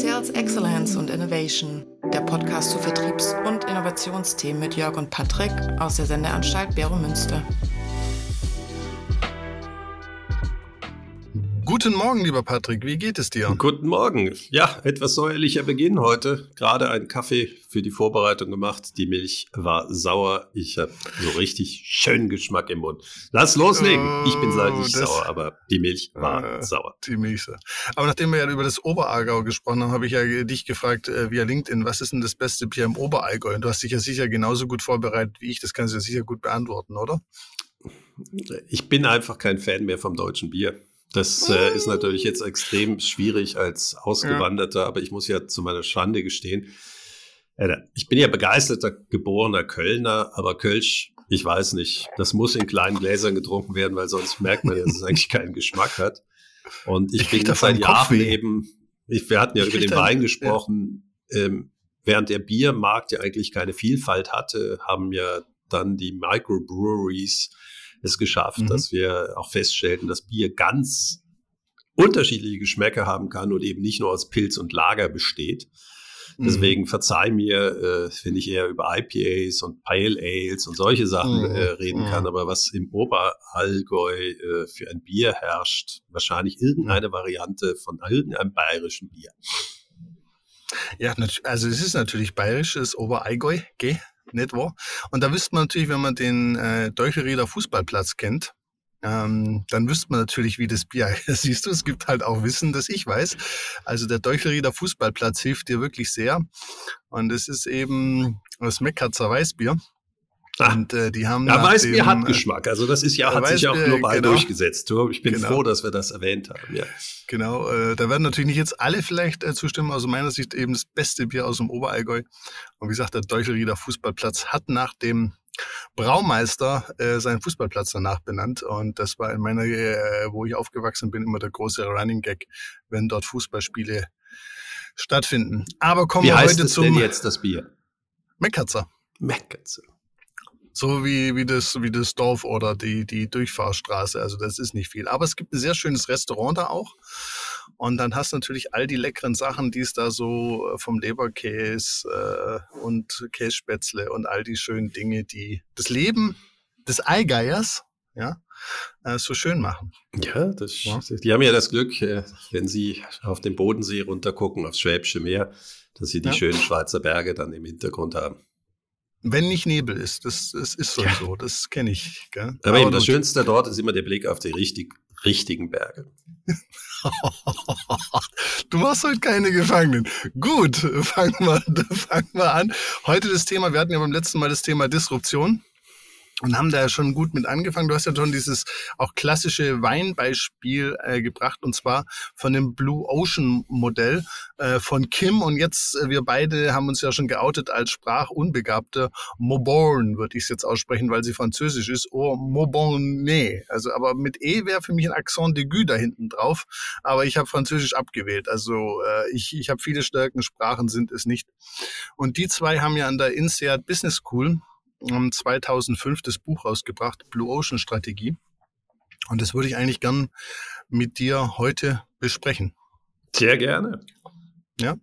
Sales Excellence und Innovation, der Podcast zu Vertriebs- und Innovationsthemen mit Jörg und Patrick aus der Sendeanstalt Bero Münster. Guten Morgen, lieber Patrick. Wie geht es dir? Guten Morgen. Ja, etwas säuerlicher Beginn heute. Gerade einen Kaffee für die Vorbereitung gemacht. Die Milch war sauer. Ich habe so richtig schön Geschmack im Mund. Lass loslegen. ich bin leider nicht sauer, aber die Milch war äh, sauer. Die Milch. Aber nachdem wir ja über das Oberallgäu gesprochen haben, habe ich ja dich gefragt äh, via LinkedIn, was ist denn das beste Bier im Oberallgäu? Und du hast dich ja sicher genauso gut vorbereitet wie ich. Das kannst du ja sicher gut beantworten, oder? Ich bin einfach kein Fan mehr vom deutschen Bier. Das äh, ist natürlich jetzt extrem schwierig als Ausgewanderter, ja. aber ich muss ja zu meiner Schande gestehen, äh, ich bin ja begeisterter geborener Kölner, aber Kölsch, ich weiß nicht, das muss in kleinen Gläsern getrunken werden, weil sonst merkt man ja, dass es eigentlich keinen Geschmack hat. Und ich, ich bin seit Jahren eben, ich, wir hatten ja ich über den Wein gesprochen, ja. ähm, während der Biermarkt ja eigentlich keine Vielfalt hatte, haben ja dann die Microbreweries es geschafft, mhm. dass wir auch feststellten, dass Bier ganz unterschiedliche Geschmäcker haben kann und eben nicht nur aus Pilz und Lager besteht. Deswegen mhm. verzeih mir, äh, wenn ich eher über IPAs und Pale Ales und solche Sachen mhm. äh, reden kann. Mhm. Aber was im Oberallgäu äh, für ein Bier herrscht, wahrscheinlich irgendeine Variante von irgendeinem bayerischen Bier. Ja, also es ist natürlich bayerisches Oberallgäu, gell? Nicht wahr? Und da wüsste man natürlich, wenn man den äh, Deuchelrieder Fußballplatz kennt, ähm, dann wüsste man natürlich, wie das Bier. Siehst du, es gibt halt auch Wissen, das ich weiß. Also der Deuchelrieder Fußballplatz hilft dir wirklich sehr. Und es ist eben das Meckerzer Weißbier. Ah, und äh, die haben ja, Weißbier hat äh, Geschmack. Also das ist ja, hat Weißbier, sich auch global genau, durchgesetzt. Ich bin genau. froh, dass wir das erwähnt haben. Ja. Genau, äh, da werden natürlich nicht jetzt alle vielleicht äh, zustimmen. Aus meiner Sicht eben das beste Bier aus dem Oberallgäu. Und wie gesagt, der Deuchelrieder Fußballplatz hat nach dem Braumeister äh, seinen Fußballplatz danach benannt. Und das war in meiner, äh, wo ich aufgewachsen bin, immer der große Running Gag, wenn dort Fußballspiele stattfinden. Aber kommen wie wir heißt heute es zum denn jetzt das Bier? Meckerzer. Meckerzer. So wie, wie, das, wie das Dorf oder die, die Durchfahrstraße. Also das ist nicht viel. Aber es gibt ein sehr schönes Restaurant da auch. Und dann hast du natürlich all die leckeren Sachen, die es da so äh, vom Leberkäse äh, und Kässpätzle und all die schönen Dinge, die das Leben des Eigeiers ja, äh, so schön machen. Ja, das, ja. die haben ja das Glück, äh, wenn sie auf den Bodensee runtergucken, aufs Schwäbische Meer, dass sie die ja. schönen Schweizer Berge dann im Hintergrund haben. Wenn nicht Nebel ist, das, das ist so, ja. so das kenne ich. Gell? Aber, Aber eben das Schönste dort ist immer der Blick auf die richtig, richtigen Berge. du machst heute keine Gefangenen. Gut, fangen wir, fangen wir an. Heute das Thema, wir hatten ja beim letzten Mal das Thema Disruption und haben da schon gut mit angefangen. Du hast ja schon dieses auch klassische Weinbeispiel äh, gebracht und zwar von dem Blue Ocean Modell äh, von Kim und jetzt äh, wir beide haben uns ja schon geoutet als sprachunbegabte Moborn würde ich es jetzt aussprechen, weil sie französisch ist. Oh, Moborne. Also aber mit E wäre für mich ein Accent d'aigu da hinten drauf, aber ich habe französisch abgewählt. Also äh, ich, ich habe viele Stärken, Sprachen sind es nicht. Und die zwei haben ja an der INSEAD Business School 2005 das Buch rausgebracht, Blue Ocean Strategie. Und das würde ich eigentlich gern mit dir heute besprechen. Sehr gerne. Ja.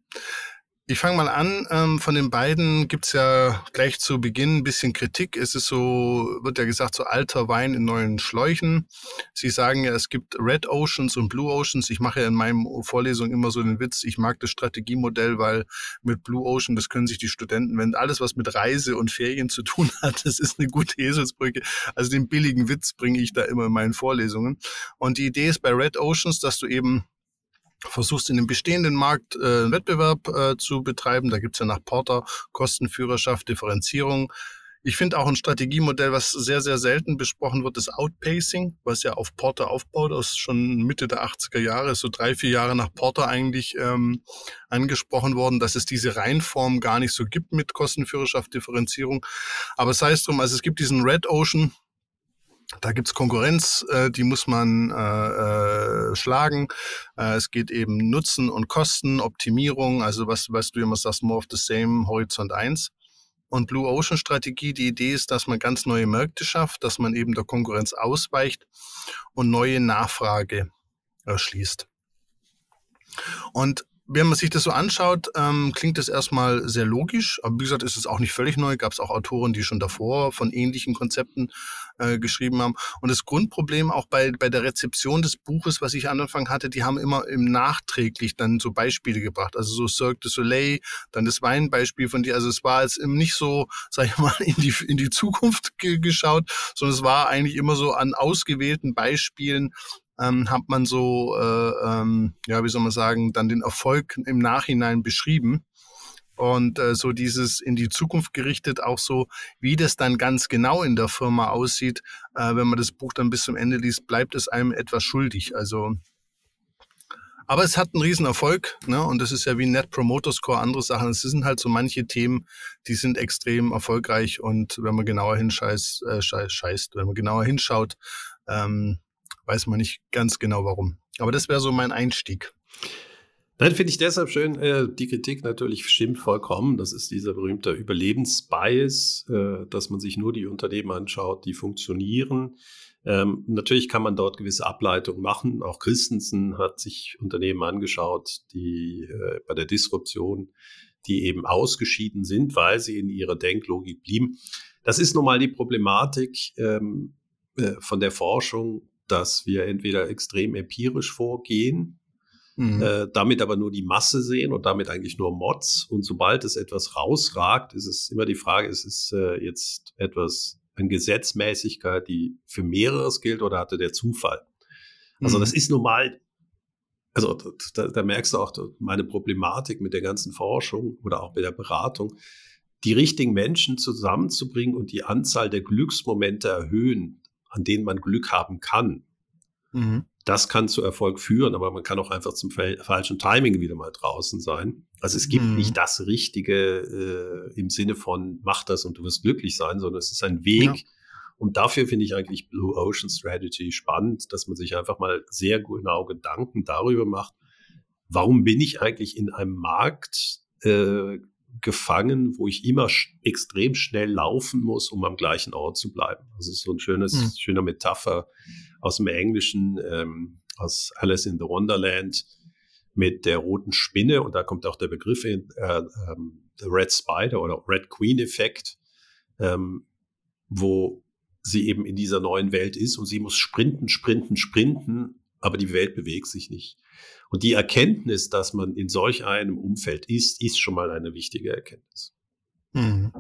Ich fange mal an. Ähm, von den beiden gibt's ja gleich zu Beginn ein bisschen Kritik. Es ist so, wird ja gesagt, so alter Wein in neuen Schläuchen. Sie sagen ja, es gibt Red Oceans und Blue Oceans. Ich mache ja in meinem Vorlesung immer so den Witz, ich mag das Strategiemodell, weil mit Blue Ocean, das können sich die Studenten, wenn alles, was mit Reise und Ferien zu tun hat, das ist eine gute Eselsbrücke. Also den billigen Witz bringe ich da immer in meinen Vorlesungen. Und die Idee ist bei Red Oceans, dass du eben versuchst in dem bestehenden Markt äh, Wettbewerb äh, zu betreiben. Da gibt's ja nach Porter Kostenführerschaft, Differenzierung. Ich finde auch ein Strategiemodell, was sehr, sehr selten besprochen wird, ist Outpacing, was ja auf Porter aufbaut, aus schon Mitte der 80er Jahre, so drei, vier Jahre nach Porter eigentlich ähm, angesprochen worden, dass es diese Reihenform gar nicht so gibt mit Kostenführerschaft, Differenzierung. Aber sei es drum, also es gibt diesen Red Ocean, da gibt's Konkurrenz, äh, die muss man äh, äh, schlagen. Äh, es geht eben Nutzen und Kosten, Optimierung, also was, was du immer sagst, more of the same, Horizont 1. Und Blue Ocean Strategie, die Idee ist, dass man ganz neue Märkte schafft, dass man eben der Konkurrenz ausweicht und neue Nachfrage erschließt. Und wenn man sich das so anschaut, ähm, klingt das erstmal sehr logisch. Aber wie gesagt, ist es auch nicht völlig neu. Gab es auch Autoren, die schon davor von ähnlichen Konzepten äh, geschrieben haben. Und das Grundproblem auch bei, bei der Rezeption des Buches, was ich am Anfang hatte, die haben immer im nachträglich dann so Beispiele gebracht. Also so Cirque du Soleil, dann das Weinbeispiel von dir. Also es war jetzt nicht so, sag ich mal, in die, in die Zukunft ge geschaut, sondern es war eigentlich immer so an ausgewählten Beispielen ähm, hat man so, äh, ähm, ja, wie soll man sagen, dann den Erfolg im Nachhinein beschrieben. Und äh, so dieses in die Zukunft gerichtet, auch so, wie das dann ganz genau in der Firma aussieht, äh, wenn man das Buch dann bis zum Ende liest, bleibt es einem etwas schuldig. Also, aber es hat einen riesen Erfolg, ne? Und das ist ja wie Net Promoter Score, andere Sachen. Es sind halt so manche Themen, die sind extrem erfolgreich und wenn man genauer hinscheißt, äh, scheißt, wenn man genauer hinschaut, ähm, weiß man nicht ganz genau warum. Aber das wäre so mein Einstieg. Nein, finde ich deshalb schön. Äh, die Kritik natürlich stimmt vollkommen. Das ist dieser berühmte Überlebensbias, äh, dass man sich nur die Unternehmen anschaut, die funktionieren. Ähm, natürlich kann man dort gewisse Ableitungen machen. Auch Christensen hat sich Unternehmen angeschaut, die äh, bei der Disruption, die eben ausgeschieden sind, weil sie in ihrer Denklogik blieben. Das ist nun mal die Problematik ähm, äh, von der Forschung dass wir entweder extrem empirisch vorgehen, mhm. äh, damit aber nur die Masse sehen und damit eigentlich nur Mods. Und sobald es etwas rausragt, ist es immer die Frage, ist es äh, jetzt etwas, eine Gesetzmäßigkeit, die für mehreres gilt oder hatte der Zufall? Also mhm. das ist normal, also da, da merkst du auch meine Problematik mit der ganzen Forschung oder auch mit der Beratung die richtigen Menschen zusammenzubringen und die Anzahl der Glücksmomente erhöhen, an denen man Glück haben kann. Mhm. Das kann zu Erfolg führen, aber man kann auch einfach zum falschen Timing wieder mal draußen sein. Also es gibt mhm. nicht das Richtige äh, im Sinne von mach das und du wirst glücklich sein, sondern es ist ein Weg. Ja. Und dafür finde ich eigentlich Blue Ocean Strategy spannend, dass man sich einfach mal sehr genau Gedanken darüber macht, warum bin ich eigentlich in einem Markt äh, gefangen, wo ich immer sch extrem schnell laufen muss, um am gleichen Ort zu bleiben. Das ist so ein schönes, mhm. schöner Metapher aus dem Englischen, ähm, aus Alice in the Wonderland mit der roten Spinne und da kommt auch der Begriff in, äh, ähm, the Red Spider oder Red Queen Effekt, ähm, wo sie eben in dieser neuen Welt ist und sie muss sprinten, sprinten, sprinten, aber die Welt bewegt sich nicht. Und die Erkenntnis, dass man in solch einem Umfeld ist, ist schon mal eine wichtige Erkenntnis. Mhm.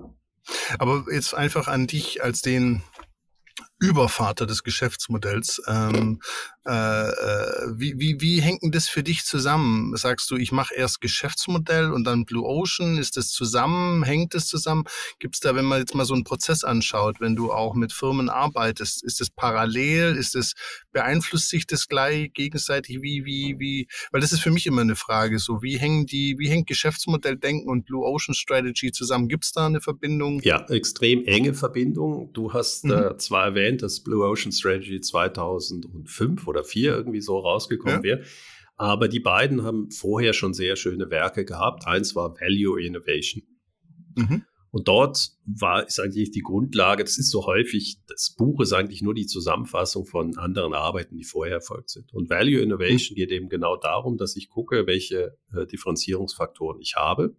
Aber jetzt einfach an dich als den Übervater des Geschäftsmodells. Ähm, äh, äh, wie, wie, wie hängt denn das für dich zusammen? Sagst du, ich mache erst Geschäftsmodell und dann Blue Ocean? Ist das zusammen? Hängt das zusammen? Gibt es da, wenn man jetzt mal so einen Prozess anschaut, wenn du auch mit Firmen arbeitest, ist das parallel? Ist das, beeinflusst sich das gleich gegenseitig? Wie, wie, wie? Weil das ist für mich immer eine Frage. So, wie hängen die, wie hängt Geschäftsmodelldenken und Blue Ocean Strategy zusammen? Gibt es da eine Verbindung? Ja, extrem enge Verbindung. Du hast mhm. äh, zwar erwähnt, dass Blue Ocean Strategy 2005 oder oder vier irgendwie so rausgekommen ja. wäre. Aber die beiden haben vorher schon sehr schöne Werke gehabt. Eins war Value Innovation. Mhm. Und dort war, ist eigentlich die Grundlage, das ist so häufig, das Buch ist eigentlich nur die Zusammenfassung von anderen Arbeiten, die vorher erfolgt sind. Und Value Innovation mhm. geht eben genau darum, dass ich gucke, welche äh, Differenzierungsfaktoren ich habe.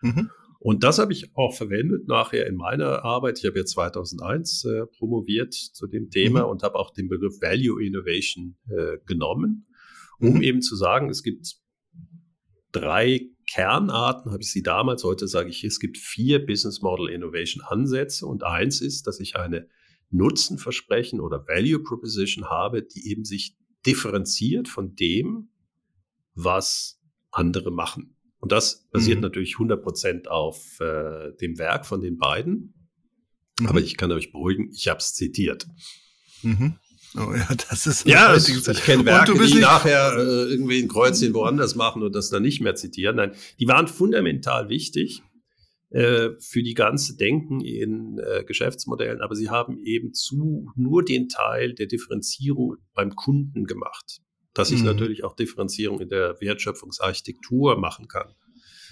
Mhm. Und das habe ich auch verwendet nachher in meiner Arbeit. Ich habe ja 2001 äh, promoviert zu dem Thema mhm. und habe auch den Begriff Value Innovation äh, genommen, um mhm. eben zu sagen, es gibt drei Kernarten, habe ich sie damals, heute sage ich, es gibt vier Business Model Innovation Ansätze und eins ist, dass ich eine Nutzenversprechen oder Value Proposition habe, die eben sich differenziert von dem, was andere machen. Und das basiert mhm. natürlich 100% auf äh, dem Werk von den beiden. Mhm. Aber ich kann euch beruhigen, ich habe es zitiert. Mhm. Oh ja, das ist ja, das, ich kenne Werke, die nachher äh, irgendwie ein Kreuzchen woanders machen und das dann nicht mehr zitieren. Nein, die waren fundamental wichtig äh, für die ganze Denken in äh, Geschäftsmodellen, aber sie haben eben zu nur den Teil der Differenzierung beim Kunden gemacht dass ich mhm. natürlich auch Differenzierung in der Wertschöpfungsarchitektur machen kann.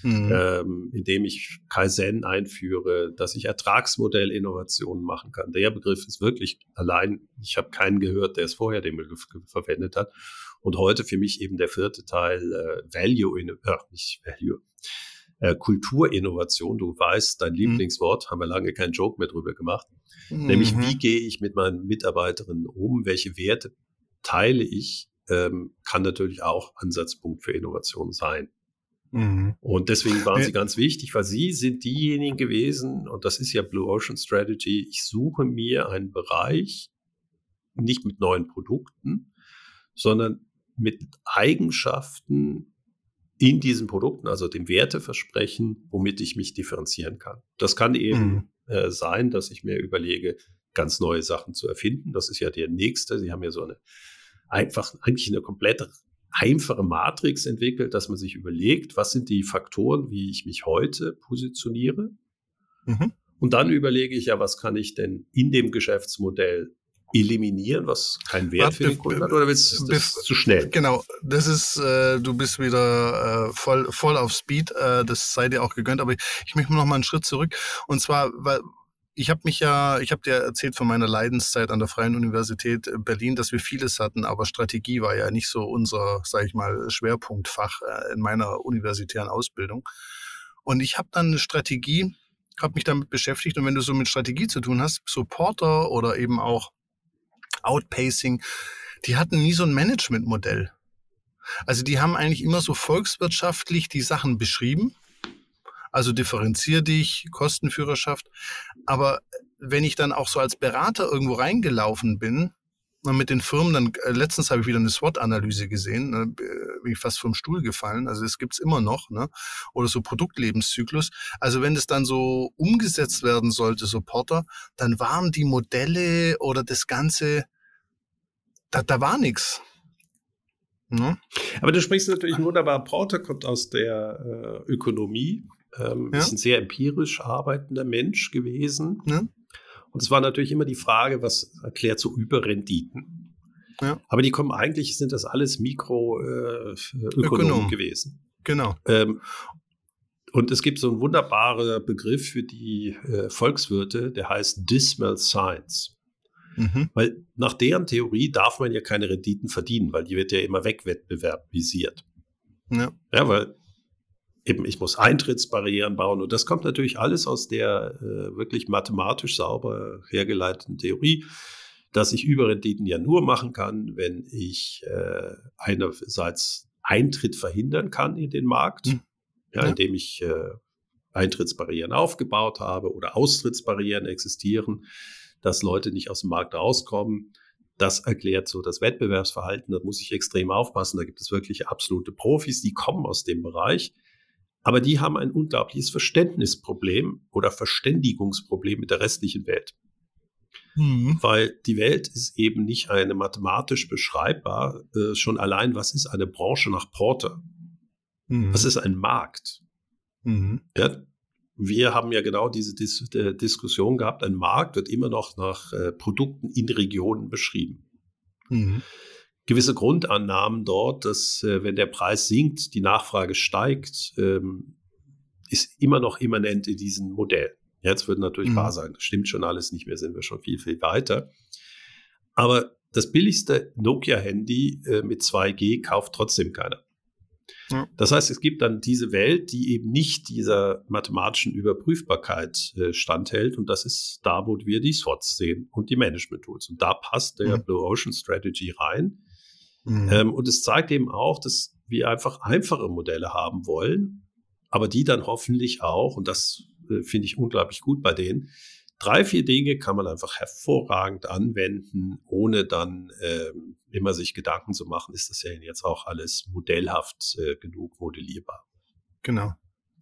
mhm. ähm, indem ich Kaizen einführe, dass ich Ertragsmodellinnovationen machen kann. Der Begriff ist wirklich allein, ich habe keinen gehört, der es vorher den Begriff verwendet hat. Und heute für mich eben der vierte Teil äh, Value, in, äh, nicht Value, äh, Kulturinnovation. Du weißt, dein mhm. Lieblingswort, haben wir lange keinen Joke mehr drüber gemacht. Mhm. Nämlich, wie gehe ich mit meinen Mitarbeiterinnen um? Welche Werte teile ich? Ähm, kann natürlich auch Ansatzpunkt für Innovation sein. Mhm. Und deswegen waren sie ganz wichtig, weil sie sind diejenigen gewesen, und das ist ja Blue Ocean Strategy, ich suche mir einen Bereich, nicht mit neuen Produkten, sondern mit Eigenschaften in diesen Produkten, also dem Werteversprechen, womit ich mich differenzieren kann. Das kann eben mhm. äh, sein, dass ich mir überlege, ganz neue Sachen zu erfinden. Das ist ja der nächste. Sie haben ja so eine einfach eigentlich eine komplett einfache Matrix entwickelt, dass man sich überlegt, was sind die Faktoren, wie ich mich heute positioniere. Mhm. Und dann überlege ich ja, was kann ich denn in dem Geschäftsmodell eliminieren, was keinen Wert Warte, für den Kunden hat, oder willst du das zu schnell? Genau, das ist, äh, du bist wieder äh, voll, voll auf Speed, äh, das sei dir auch gegönnt, aber ich, ich möchte noch mal einen Schritt zurück. Und zwar, weil ich habe mich ja, ich habe dir erzählt von meiner Leidenszeit an der Freien Universität Berlin, dass wir vieles hatten, aber Strategie war ja nicht so unser, sage ich mal, Schwerpunktfach äh, in meiner universitären Ausbildung. Und ich habe dann eine Strategie, habe mich damit beschäftigt und wenn du so mit Strategie zu tun hast, Supporter oder eben auch Outpacing, die hatten nie so ein Managementmodell. Also die haben eigentlich immer so volkswirtschaftlich die Sachen beschrieben also differenzier dich, Kostenführerschaft. Aber wenn ich dann auch so als Berater irgendwo reingelaufen bin, mit den Firmen, dann äh, letztens habe ich wieder eine SWOT-Analyse gesehen, ne, bin ich fast vom Stuhl gefallen. Also es gibt's immer noch, ne? Oder so Produktlebenszyklus. Also wenn das dann so umgesetzt werden sollte, so Porter, dann waren die Modelle oder das Ganze, da, da war nichts. Ne? Aber du sprichst natürlich wunderbar, Porter kommt aus der äh, Ökonomie ähm, ja. Ist ein sehr empirisch arbeitender Mensch gewesen. Ja. Und es war natürlich immer die Frage, was erklärt so Überrenditen? Ja. Aber die kommen eigentlich, sind das alles Mikroökonomen äh, gewesen. Genau. Ähm, und es gibt so einen wunderbaren Begriff für die äh, Volkswirte, der heißt Dismal Science. Mhm. Weil nach deren Theorie darf man ja keine Renditen verdienen, weil die wird ja immer wegwettbewerbisiert. Ja. ja, weil eben, ich muss Eintrittsbarrieren bauen. Und das kommt natürlich alles aus der äh, wirklich mathematisch sauber hergeleiteten Theorie, dass ich Überrenditen ja nur machen kann, wenn ich äh, einerseits Eintritt verhindern kann in den Markt, hm. ja, indem ich äh, Eintrittsbarrieren aufgebaut habe oder Austrittsbarrieren existieren, dass Leute nicht aus dem Markt rauskommen. Das erklärt so das Wettbewerbsverhalten. Da muss ich extrem aufpassen. Da gibt es wirklich absolute Profis, die kommen aus dem Bereich. Aber die haben ein unglaubliches Verständnisproblem oder Verständigungsproblem mit der restlichen Welt. Mhm. Weil die Welt ist eben nicht eine mathematisch beschreibbar, äh, schon allein, was ist eine Branche nach Porter? Mhm. Was ist ein Markt? Mhm. Ja, wir haben ja genau diese Dis äh, Diskussion gehabt. Ein Markt wird immer noch nach äh, Produkten in Regionen beschrieben. Gewisse Grundannahmen dort, dass äh, wenn der Preis sinkt, die Nachfrage steigt, ähm, ist immer noch immanent in diesem Modell. Jetzt wird natürlich mhm. wahr sagen, das stimmt schon alles nicht mehr, sind wir schon viel, viel weiter. Aber das billigste Nokia-Handy äh, mit 2G kauft trotzdem keiner. Ja. Das heißt, es gibt dann diese Welt, die eben nicht dieser mathematischen Überprüfbarkeit äh, standhält. Und das ist da, wo wir die SWOTs sehen und die Management Tools. Und da passt der mhm. Blue Ocean Strategy rein. Mhm. Ähm, und es zeigt eben auch, dass wir einfach einfache Modelle haben wollen, aber die dann hoffentlich auch, und das äh, finde ich unglaublich gut bei denen, drei, vier Dinge kann man einfach hervorragend anwenden, ohne dann ähm, immer sich Gedanken zu machen, ist das ja jetzt auch alles modellhaft äh, genug modellierbar. Genau.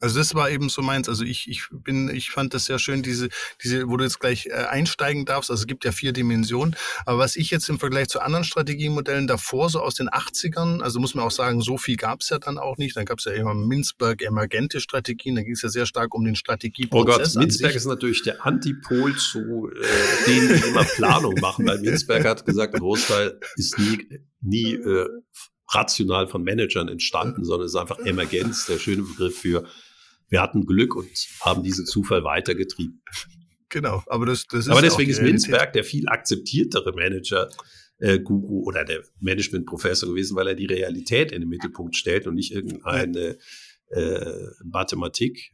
Also das war eben so meins. Also ich, ich bin, ich fand das sehr schön, diese, diese, wo du jetzt gleich äh, einsteigen darfst. Also es gibt ja vier Dimensionen. Aber was ich jetzt im Vergleich zu anderen Strategiemodellen davor, so aus den 80ern, also muss man auch sagen, so viel gab es ja dann auch nicht. Dann gab es ja immer Minzberg emergente Strategien, da ging es ja sehr stark um den Strategieprozess. Oh Gott, Minzberg ist natürlich der Antipol zu äh, denen, die immer Planung machen, weil Minzberg hat gesagt, ein Großteil ist nie, nie äh, rational von Managern entstanden, sondern es ist einfach Emergenz, der schöne Begriff für wir hatten Glück und haben diesen Zufall weitergetrieben. Genau, aber das, das ist. Aber deswegen ist Minzberg der viel akzeptiertere Manager, äh, Guru oder der Management-Professor gewesen, weil er die Realität in den Mittelpunkt stellt und nicht irgendeine äh, Mathematik.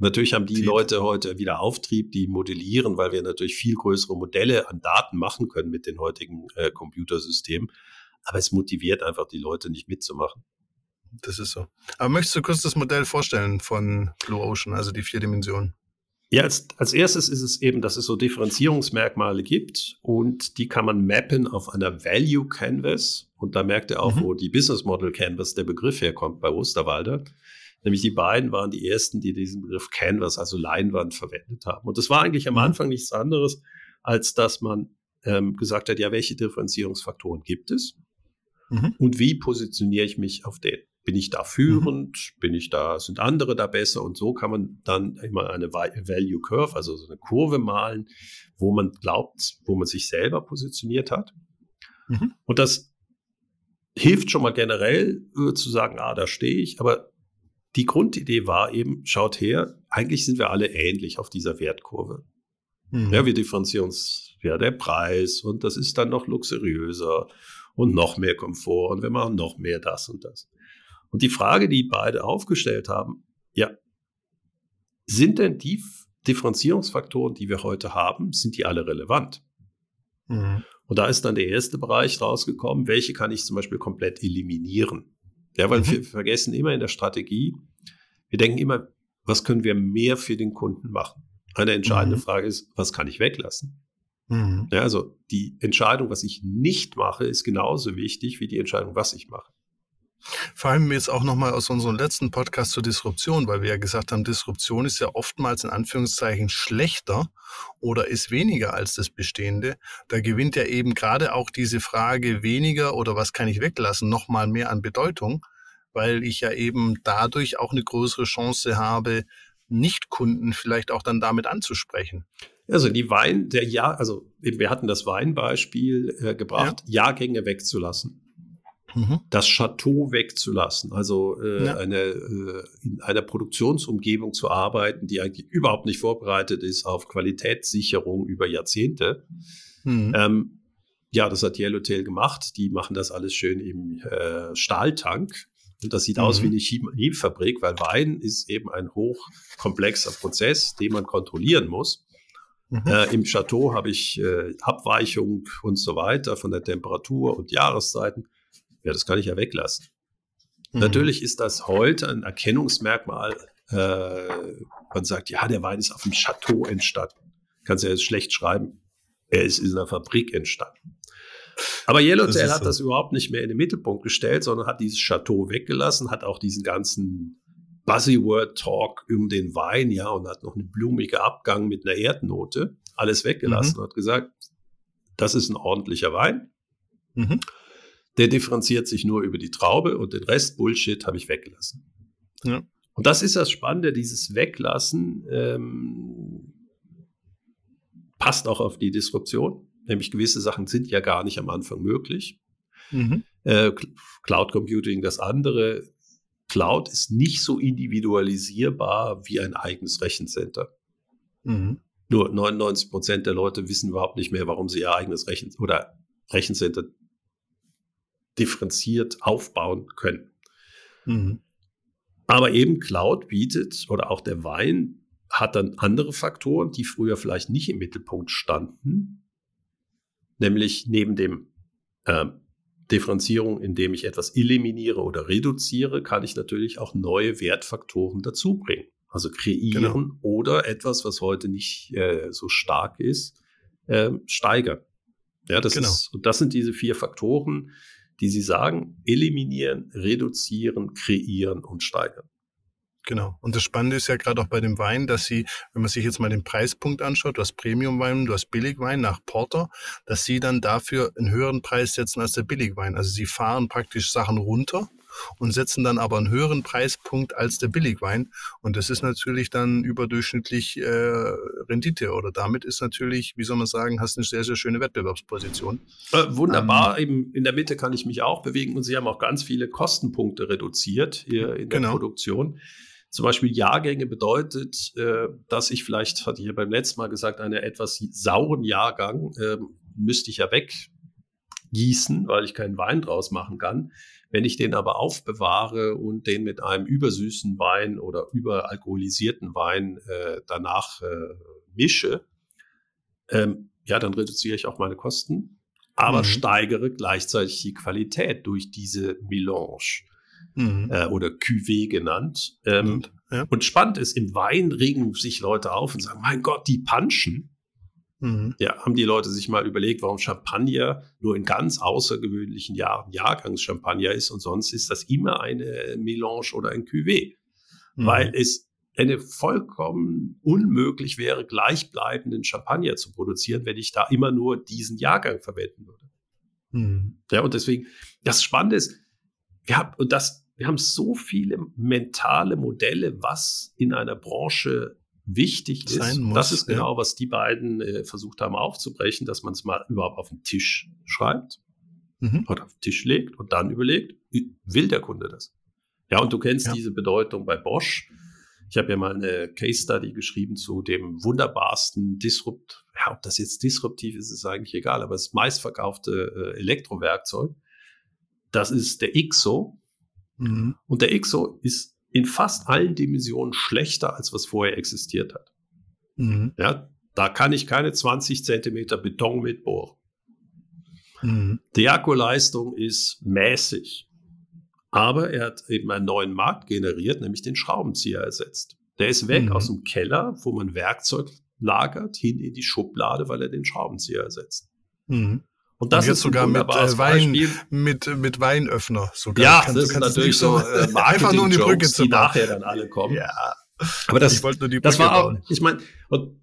Natürlich haben die. Leute heute wieder Auftrieb, die modellieren, weil wir natürlich viel größere Modelle an Daten machen können mit den heutigen äh, Computersystemen. Aber es motiviert einfach die Leute nicht mitzumachen. Das ist so. Aber möchtest du kurz das Modell vorstellen von Blue Ocean, also die vier Dimensionen? Ja, als, als erstes ist es eben, dass es so Differenzierungsmerkmale gibt und die kann man mappen auf einer Value Canvas. Und da merkt ihr auch, mhm. wo die Business Model Canvas der Begriff herkommt bei Osterwalder. Nämlich die beiden waren die ersten, die diesen Begriff Canvas, also Leinwand, verwendet haben. Und das war eigentlich am mhm. Anfang nichts anderes, als dass man ähm, gesagt hat, ja, welche Differenzierungsfaktoren gibt es? Mhm. Und wie positioniere ich mich auf den? Bin ich da führend? Mhm. Bin ich da, sind andere da besser? Und so kann man dann immer eine Value Curve, also so eine Kurve malen, wo man glaubt, wo man sich selber positioniert hat. Mhm. Und das hilft schon mal generell äh, zu sagen, ah, da stehe ich. Aber die Grundidee war eben, schaut her, eigentlich sind wir alle ähnlich auf dieser Wertkurve. Mhm. Ja, wir differenzieren uns, ja, der Preis und das ist dann noch luxuriöser und noch mehr Komfort und wir machen noch mehr das und das. Und die Frage, die beide aufgestellt haben, ja, sind denn die Differenzierungsfaktoren, die wir heute haben, sind die alle relevant? Mhm. Und da ist dann der erste Bereich rausgekommen, welche kann ich zum Beispiel komplett eliminieren? Ja, weil mhm. wir vergessen immer in der Strategie, wir denken immer, was können wir mehr für den Kunden machen? Eine entscheidende mhm. Frage ist, was kann ich weglassen? Mhm. Ja, also die Entscheidung, was ich nicht mache, ist genauso wichtig wie die Entscheidung, was ich mache. Vor allem jetzt auch nochmal aus unserem letzten Podcast zur Disruption, weil wir ja gesagt haben, Disruption ist ja oftmals in Anführungszeichen schlechter oder ist weniger als das Bestehende. Da gewinnt ja eben gerade auch diese Frage weniger oder was kann ich weglassen nochmal mehr an Bedeutung, weil ich ja eben dadurch auch eine größere Chance habe, Nicht-Kunden vielleicht auch dann damit anzusprechen. Also die Wein, der Jahr, also wir hatten das Weinbeispiel äh, gebracht, ja. Jahrgänge wegzulassen mhm. das Chateau wegzulassen, also äh, ja. eine, äh, in einer Produktionsumgebung zu arbeiten, die eigentlich überhaupt nicht vorbereitet ist auf Qualitätssicherung über Jahrzehnte. Mhm. Ähm, ja, das hat Yellowtail gemacht. Die machen das alles schön im äh, Stahltank. Und das sieht mhm. aus wie eine Chemiefabrik, weil Wein ist eben ein hochkomplexer Prozess, den man kontrollieren muss. Mhm. Äh, Im Chateau habe ich äh, Abweichung und so weiter von der Temperatur und Jahreszeiten. Ja, das kann ich ja weglassen. Mhm. Natürlich ist das heute ein Erkennungsmerkmal. Äh, man sagt, ja, der Wein ist auf dem Chateau entstanden. Kannst ja jetzt schlecht schreiben. Er ist in einer Fabrik entstanden. Aber Yellowtail hat so. das überhaupt nicht mehr in den Mittelpunkt gestellt, sondern hat dieses Chateau weggelassen, hat auch diesen ganzen Buzzword-Talk um den Wein, ja, und hat noch einen blumigen Abgang mit einer Erdnote, alles weggelassen mhm. und hat gesagt, das ist ein ordentlicher Wein. Mhm. Der differenziert sich nur über die Traube und den Rest Bullshit habe ich weggelassen. Ja. Und das ist das Spannende, dieses Weglassen ähm, passt auch auf die Disruption. Nämlich gewisse Sachen sind ja gar nicht am Anfang möglich. Mhm. Äh, Cloud Computing das andere. Cloud ist nicht so individualisierbar wie ein eigenes Rechencenter. Mhm. Nur 99 Prozent der Leute wissen überhaupt nicht mehr, warum sie ihr eigenes Rechen oder Rechencenter differenziert aufbauen können. Mhm. Aber eben Cloud bietet oder auch der Wein hat dann andere Faktoren, die früher vielleicht nicht im Mittelpunkt standen, nämlich neben dem äh, Differenzierung, indem ich etwas eliminiere oder reduziere, kann ich natürlich auch neue Wertfaktoren dazu bringen. Also kreieren genau. oder etwas, was heute nicht äh, so stark ist, äh, steigern. Ja, das genau. ist, und das sind diese vier Faktoren, die Sie sagen, eliminieren, reduzieren, kreieren und steigern. Genau. Und das Spannende ist ja gerade auch bei dem Wein, dass sie, wenn man sich jetzt mal den Preispunkt anschaut, du hast Premiumwein, du hast Billigwein nach Porter, dass sie dann dafür einen höheren Preis setzen als der Billigwein. Also sie fahren praktisch Sachen runter und setzen dann aber einen höheren Preispunkt als der Billigwein. Und das ist natürlich dann überdurchschnittlich äh, Rendite. Oder damit ist natürlich, wie soll man sagen, hast eine sehr, sehr schöne Wettbewerbsposition. Äh, wunderbar. Ähm, Eben in der Mitte kann ich mich auch bewegen und Sie haben auch ganz viele Kostenpunkte reduziert hier in der genau. Produktion. Zum Beispiel Jahrgänge bedeutet, äh, dass ich vielleicht, hatte ich ja beim letzten Mal gesagt, einen etwas sauren Jahrgang äh, müsste ich ja weggießen, weil ich keinen Wein draus machen kann. Wenn ich den aber aufbewahre und den mit einem übersüßen Wein oder überalkoholisierten Wein äh, danach äh, mische, ähm, ja, dann reduziere ich auch meine Kosten, aber mhm. steigere gleichzeitig die Qualität durch diese Melange mhm. äh, oder Cuvée genannt. Ähm, und, ja. und spannend ist, im Wein regen sich Leute auf und sagen, mein Gott, die punchen. Mhm. Ja, haben die Leute sich mal überlegt, warum Champagner nur in ganz außergewöhnlichen Jahren Jahrgangschampagner ist und sonst ist das immer eine Melange oder ein Cuvée. Mhm. Weil es eine vollkommen unmöglich wäre, gleichbleibenden Champagner zu produzieren, wenn ich da immer nur diesen Jahrgang verwenden würde. Mhm. Ja, und deswegen, das Spannende ist, wir haben, und das, wir haben so viele mentale Modelle, was in einer Branche wichtig ist. Muss, das ist genau, was die beiden äh, versucht haben aufzubrechen, dass man es mal überhaupt auf den Tisch schreibt mhm. oder auf den Tisch legt und dann überlegt, will der Kunde das? Ja, und du kennst ja. diese Bedeutung bei Bosch. Ich habe ja mal eine Case Study geschrieben zu dem wunderbarsten Disrupt. Ja, ob das jetzt disruptiv ist, ist eigentlich egal, aber das meistverkaufte äh, Elektrowerkzeug, das ist der IXO. Mhm. Und der IXO ist in fast allen Dimensionen schlechter, als was vorher existiert hat. Mhm. Ja, da kann ich keine 20 Zentimeter Beton mitbohren. Mhm. Die Akkuleistung ist mäßig. Aber er hat eben einen neuen Markt generiert, nämlich den Schraubenzieher ersetzt. Der ist weg mhm. aus dem Keller, wo man Werkzeug lagert, hin in die Schublade, weil er den Schraubenzieher ersetzt. Mhm. Und das und jetzt ist sogar mit äh, Wein, mit, mit Weinöffner sogar. Ja, kannst, das ist natürlich so äh, einfach nur in die Brücke zu die nachher dann alle kommen. Ja. Aber das, ich wollte nur die Brücke das war auch, ich meine, und,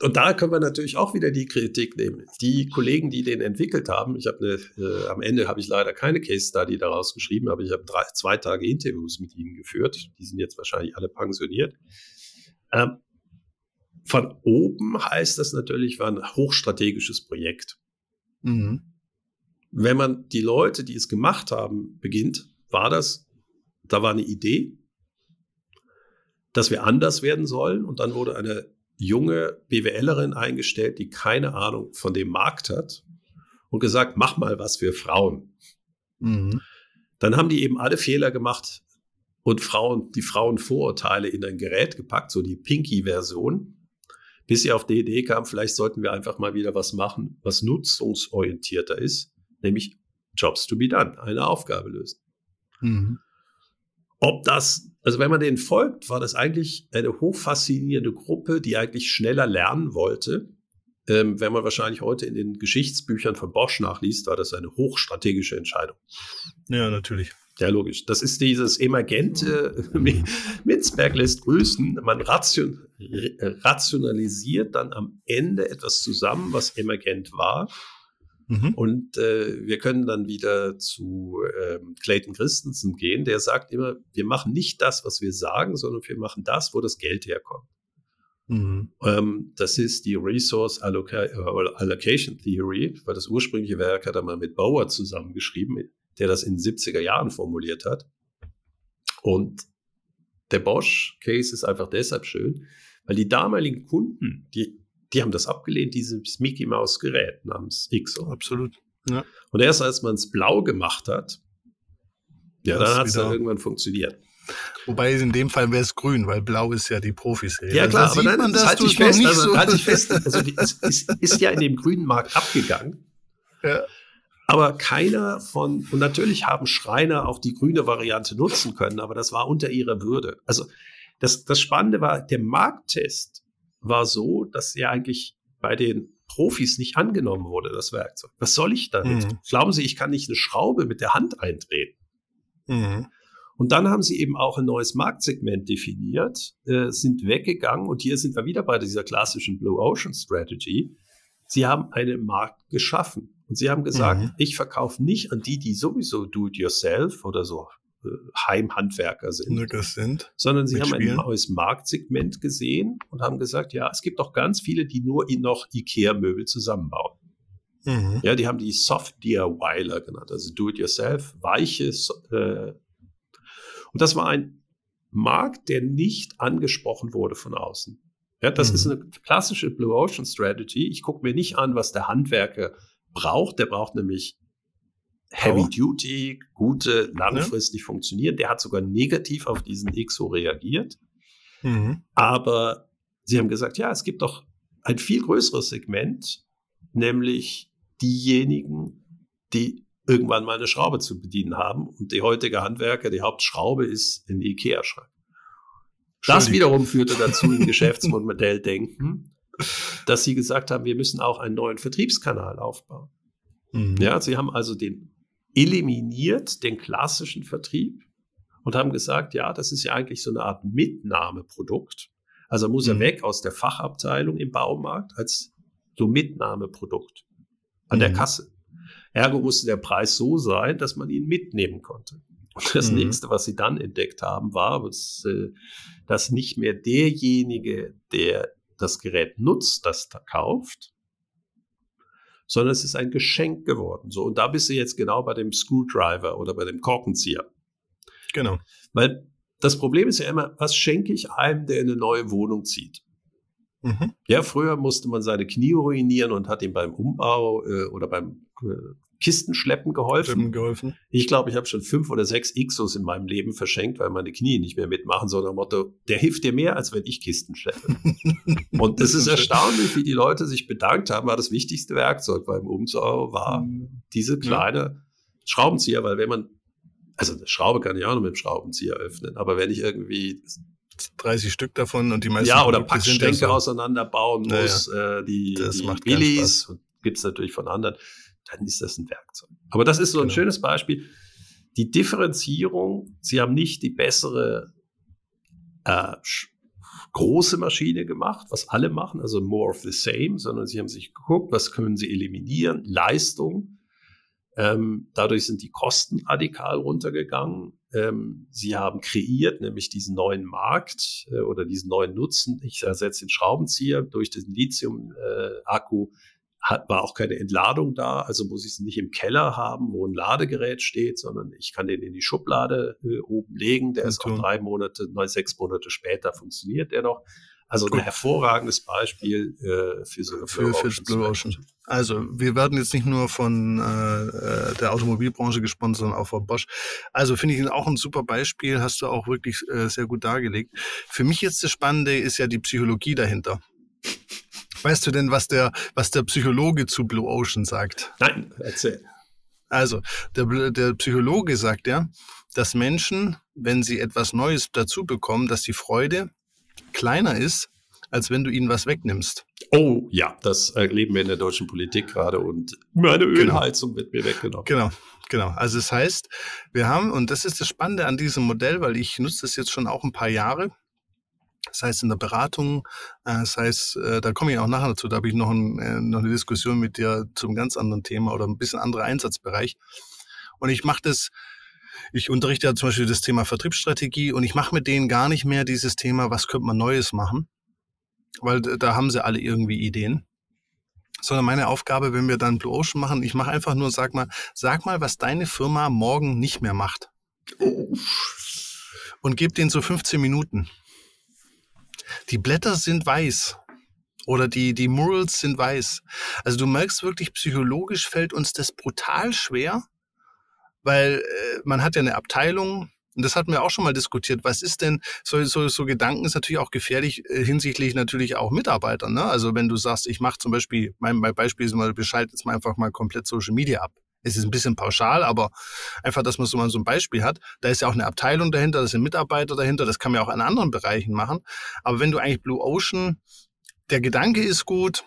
und da können wir natürlich auch wieder die Kritik nehmen. Die Kollegen, die den entwickelt haben, ich habe eine, äh, am Ende habe ich leider keine Case Study daraus geschrieben, aber ich habe drei, zwei Tage Interviews mit ihnen geführt. Die sind jetzt wahrscheinlich alle pensioniert. Ähm, von oben heißt das natürlich, war ein hochstrategisches Projekt. Mhm. Wenn man die Leute, die es gemacht haben, beginnt, war das, da war eine Idee, dass wir anders werden sollen und dann wurde eine junge BWLerin eingestellt, die keine Ahnung von dem Markt hat und gesagt, mach mal was für Frauen. Mhm. Dann haben die eben alle Fehler gemacht und Frauen, die Frauenvorurteile in ein Gerät gepackt, so die Pinky-Version bis sie auf die Idee kam, vielleicht sollten wir einfach mal wieder was machen, was nutzungsorientierter ist, nämlich Jobs to be done, eine Aufgabe lösen. Mhm. Ob das, also wenn man denen folgt, war das eigentlich eine hochfaszinierende Gruppe, die eigentlich schneller lernen wollte. Ähm, wenn man wahrscheinlich heute in den Geschichtsbüchern von Bosch nachliest, war das eine hochstrategische Entscheidung. Ja, natürlich. Ja, logisch. Das ist dieses emergente, Mitzberg lässt grüßen. Man ration, rationalisiert dann am Ende etwas zusammen, was emergent war. Mhm. Und äh, wir können dann wieder zu äh, Clayton Christensen gehen, der sagt immer, wir machen nicht das, was wir sagen, sondern wir machen das, wo das Geld herkommt. Mhm. Ähm, das ist die Resource Alloca Allocation Theory, weil das ursprüngliche Werk hat er mal mit Bauer zusammengeschrieben, der das in den 70er Jahren formuliert hat. Und der Bosch-Case ist einfach deshalb schön, weil die damaligen Kunden, die, die haben das abgelehnt, dieses Mickey Mouse Gerät namens XO. Absolut. Ja. Und erst als man es blau gemacht hat, ja, dann hat es dann irgendwann funktioniert. Wobei in dem Fall wäre es grün, weil blau ist ja die Profiserie. Ja klar, aber dann, das halte ich fest, also, so halte ich fest. Also die, es ist, ist ja in dem grünen Markt abgegangen. Ja. Aber keiner von, und natürlich haben Schreiner auch die grüne Variante nutzen können, aber das war unter ihrer Würde. Also das, das Spannende war, der Markttest war so, dass er eigentlich bei den Profis nicht angenommen wurde, das Werkzeug. Was soll ich damit? Mhm. Glauben Sie, ich kann nicht eine Schraube mit der Hand eintreten? Mhm. Und dann haben sie eben auch ein neues Marktsegment definiert, äh, sind weggegangen und hier sind wir wieder bei dieser klassischen Blue Ocean Strategy. Sie haben einen Markt geschaffen. Und sie haben gesagt, mhm. ich verkaufe nicht an die, die sowieso do-it-yourself oder so äh, Heimhandwerker sind, sind, sondern sie haben ein neues Marktsegment gesehen und haben gesagt, ja, es gibt auch ganz viele, die nur noch Ikea-Möbel zusammenbauen. Mhm. Ja, die haben die Soft DIYler genannt, also do-it-yourself, weiche. Äh, und das war ein Markt, der nicht angesprochen wurde von außen. Ja, das mhm. ist eine klassische Blue Ocean Strategy. Ich gucke mir nicht an, was der Handwerker braucht. Der braucht nämlich Heavy oh. Duty, gute, langfristig ja. funktionieren. Der hat sogar negativ auf diesen XO reagiert. Mhm. Aber sie haben gesagt, ja, es gibt doch ein viel größeres Segment, nämlich diejenigen, die irgendwann mal eine Schraube zu bedienen haben. Und die heutige Handwerker, die Hauptschraube ist ein IKEA-Schrank. Das wiederum führte dazu im Geschäftsmodelldenken, dass sie gesagt haben, wir müssen auch einen neuen Vertriebskanal aufbauen. Mhm. Ja, sie haben also den eliminiert, den klassischen Vertrieb und haben gesagt, ja, das ist ja eigentlich so eine Art Mitnahmeprodukt. Also muss mhm. er weg aus der Fachabteilung im Baumarkt als so Mitnahmeprodukt an mhm. der Kasse. Ergo musste der Preis so sein, dass man ihn mitnehmen konnte. Und das mhm. nächste, was sie dann entdeckt haben, war, dass, äh, dass nicht mehr derjenige, der das Gerät nutzt, das da kauft, sondern es ist ein Geschenk geworden. So, und da bist du jetzt genau bei dem Screwdriver oder bei dem Korkenzieher. Genau. Weil das Problem ist ja immer, was schenke ich einem, der in eine neue Wohnung zieht? Mhm. Ja, früher musste man seine Knie ruinieren und hat ihm beim Umbau äh, oder beim äh, Kistenschleppen geholfen. geholfen. Ich glaube, ich habe schon fünf oder sechs Ixos in meinem Leben verschenkt, weil meine Knie nicht mehr mitmachen, sondern Motto, der hilft dir mehr, als wenn ich Kisten schleppe. und es ist erstaunlich, wie die Leute sich bedankt haben, war das wichtigste Werkzeug beim Umbau, war mhm. diese kleine ja. Schraubenzieher, weil wenn man, also eine Schraube kann ich auch noch mit dem Schraubenzieher öffnen, aber wenn ich irgendwie 30 Stück davon und die meisten. Ja, oder Packstänke auseinanderbauen muss, ja, äh, die, das die Billies, gibt es natürlich von anderen dann ist das ein Werkzeug. Aber das ist so ein genau. schönes Beispiel. Die Differenzierung, Sie haben nicht die bessere äh, große Maschine gemacht, was alle machen, also more of the same, sondern Sie haben sich geguckt, was können Sie eliminieren, Leistung. Ähm, dadurch sind die Kosten radikal runtergegangen. Ähm, sie haben kreiert, nämlich diesen neuen Markt äh, oder diesen neuen Nutzen. Ich ersetze den Schraubenzieher durch den Lithium-Akku. Äh, hat, war auch keine Entladung da, also muss ich es nicht im Keller haben, wo ein Ladegerät steht, sondern ich kann den in die Schublade äh, oben legen. Der ist auch drei Monate, neun, sechs Monate später funktioniert der noch. Also Gut. ein hervorragendes Beispiel äh, für so eine für, für Blue Ocean. Also wir werden jetzt nicht nur von äh, äh, der Automobilbranche gesponsert, sondern auch von Bosch. Also finde ich auch ein super Beispiel, hast du auch wirklich äh, sehr gut dargelegt. Für mich jetzt das Spannende ist ja die Psychologie dahinter. Weißt du denn, was der, was der Psychologe zu Blue Ocean sagt? Nein, erzähl. Also, der, der Psychologe sagt ja, dass Menschen, wenn sie etwas Neues dazu bekommen, dass die Freude kleiner ist, als wenn du ihnen was wegnimmst. Oh ja, das erleben wir in der deutschen Politik gerade und meine genau. Ölheizung genau. wird mir weggenommen. Genau, genau. Also das heißt, wir haben, und das ist das Spannende an diesem Modell, weil ich nutze das jetzt schon auch ein paar Jahre, das heißt in der Beratung, äh, das heißt, äh, da komme ich auch nachher dazu, da habe ich noch, ein, äh, noch eine Diskussion mit dir zum ganz anderen Thema oder ein bisschen anderer Einsatzbereich. Und ich mache das, ich unterrichte ja zum Beispiel das Thema Vertriebsstrategie und ich mache mit denen gar nicht mehr dieses Thema, was könnte man Neues machen, weil da haben sie alle irgendwie Ideen. Sondern meine Aufgabe, wenn wir dann Blue Ocean machen, ich mache einfach nur, sag mal, sag mal, was deine Firma morgen nicht mehr macht. Und gib denen so 15 Minuten. Die Blätter sind weiß. Oder die, die Murals sind weiß. Also du merkst wirklich, psychologisch fällt uns das brutal schwer, weil äh, man hat ja eine Abteilung, und das hatten wir auch schon mal diskutiert. Was ist denn, so, so, so Gedanken ist natürlich auch gefährlich äh, hinsichtlich natürlich auch Mitarbeitern. Ne? Also wenn du sagst, ich mache zum Beispiel, mein, mein Beispiel ist mal, bescheid jetzt mal einfach mal komplett Social Media ab. Es ist ein bisschen pauschal, aber einfach, dass man so mal so ein Beispiel hat. Da ist ja auch eine Abteilung dahinter, da sind Mitarbeiter dahinter, das kann man ja auch in anderen Bereichen machen. Aber wenn du eigentlich Blue Ocean, der Gedanke ist gut,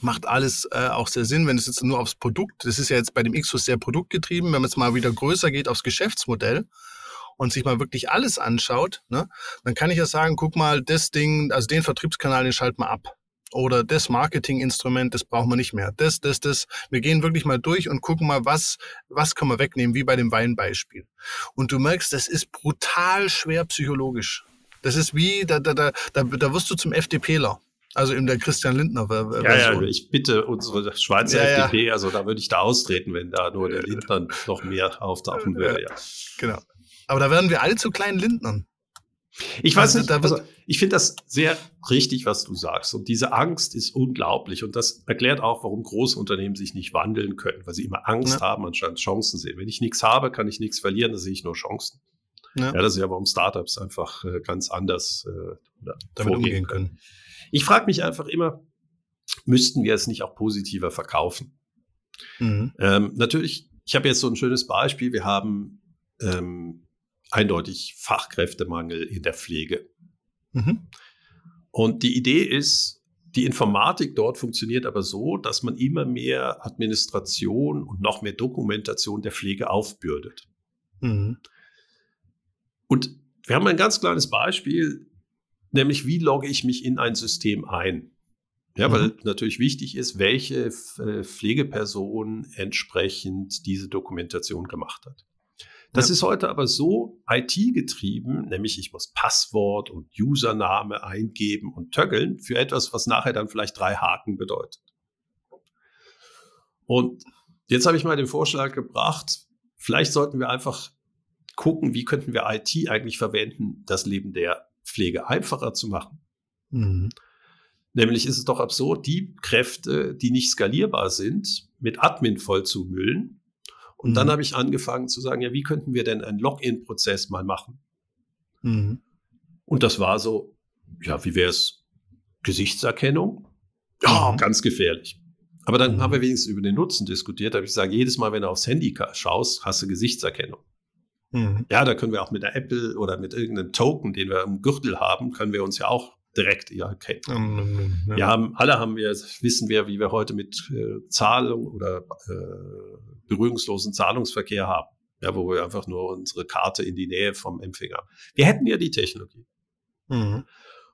macht alles äh, auch sehr Sinn, wenn es jetzt nur aufs Produkt, das ist ja jetzt bei dem Xus sehr produktgetrieben, wenn man jetzt mal wieder größer geht aufs Geschäftsmodell und sich mal wirklich alles anschaut, ne, dann kann ich ja sagen, guck mal, das Ding, also den Vertriebskanal, den schalt mal ab oder das Marketinginstrument, das brauchen wir nicht mehr. Das, das, das. Wir gehen wirklich mal durch und gucken mal, was, was können wir wegnehmen, wie bei dem Weinbeispiel. Und du merkst, das ist brutal schwer psychologisch. Das ist wie, da, da, da, da, da wirst du zum FDPler. Also in der Christian Lindner Version. Ja, ja, ich bitte unsere Schweizer ja, FDP, ja. also da würde ich da austreten, wenn da nur der Lindner noch mehr auftauchen würde. Ja. Genau. Aber da werden wir alle zu kleinen Lindnern. Ich weiß also, nicht, also, ich finde das sehr richtig, was du sagst. Und diese Angst ist unglaublich. Und das erklärt auch, warum große Unternehmen sich nicht wandeln können, weil sie immer Angst ja. haben, anstatt Chancen sehen. Wenn ich nichts habe, kann ich nichts verlieren, dann sehe ich nur Chancen. Ja, ja das ist ja, warum Startups einfach äh, ganz anders äh, damit umgehen können. können. Ich frage mich einfach immer, müssten wir es nicht auch positiver verkaufen? Mhm. Ähm, natürlich, ich habe jetzt so ein schönes Beispiel. Wir haben ähm, eindeutig Fachkräftemangel in der Pflege. Mhm. Und die Idee ist, die Informatik dort funktioniert aber so, dass man immer mehr Administration und noch mehr Dokumentation der Pflege aufbürdet. Mhm. Und wir haben ein ganz kleines Beispiel, nämlich wie logge ich mich in ein System ein? Ja, mhm. weil natürlich wichtig ist, welche äh, Pflegeperson entsprechend diese Dokumentation gemacht hat. Das ja. ist heute aber so IT-getrieben, nämlich ich muss Passwort und Username eingeben und töggeln für etwas, was nachher dann vielleicht drei Haken bedeutet. Und jetzt habe ich mal den Vorschlag gebracht, vielleicht sollten wir einfach gucken, wie könnten wir IT eigentlich verwenden, das Leben der Pflege einfacher zu machen. Mhm. Nämlich ist es doch absurd, die Kräfte, die nicht skalierbar sind, mit Admin voll zu müllen und mhm. dann habe ich angefangen zu sagen, ja, wie könnten wir denn einen Login-Prozess mal machen? Mhm. Und das war so, ja, wie wäre es? Gesichtserkennung? Ja, mhm. ganz gefährlich. Aber dann haben wir mhm. wenigstens über den Nutzen diskutiert. Da habe ich gesagt, jedes Mal, wenn du aufs Handy schaust, hast du Gesichtserkennung. Mhm. Ja, da können wir auch mit der Apple oder mit irgendeinem Token, den wir im Gürtel haben, können wir uns ja auch direkt ja kennen. Ja. Wir haben, alle haben wir, wissen wir, wie wir heute mit äh, Zahlung oder äh, berührungslosen Zahlungsverkehr haben. Ja, wo wir einfach nur unsere Karte in die Nähe vom Empfänger. Wir hätten ja die Technologie. Mhm.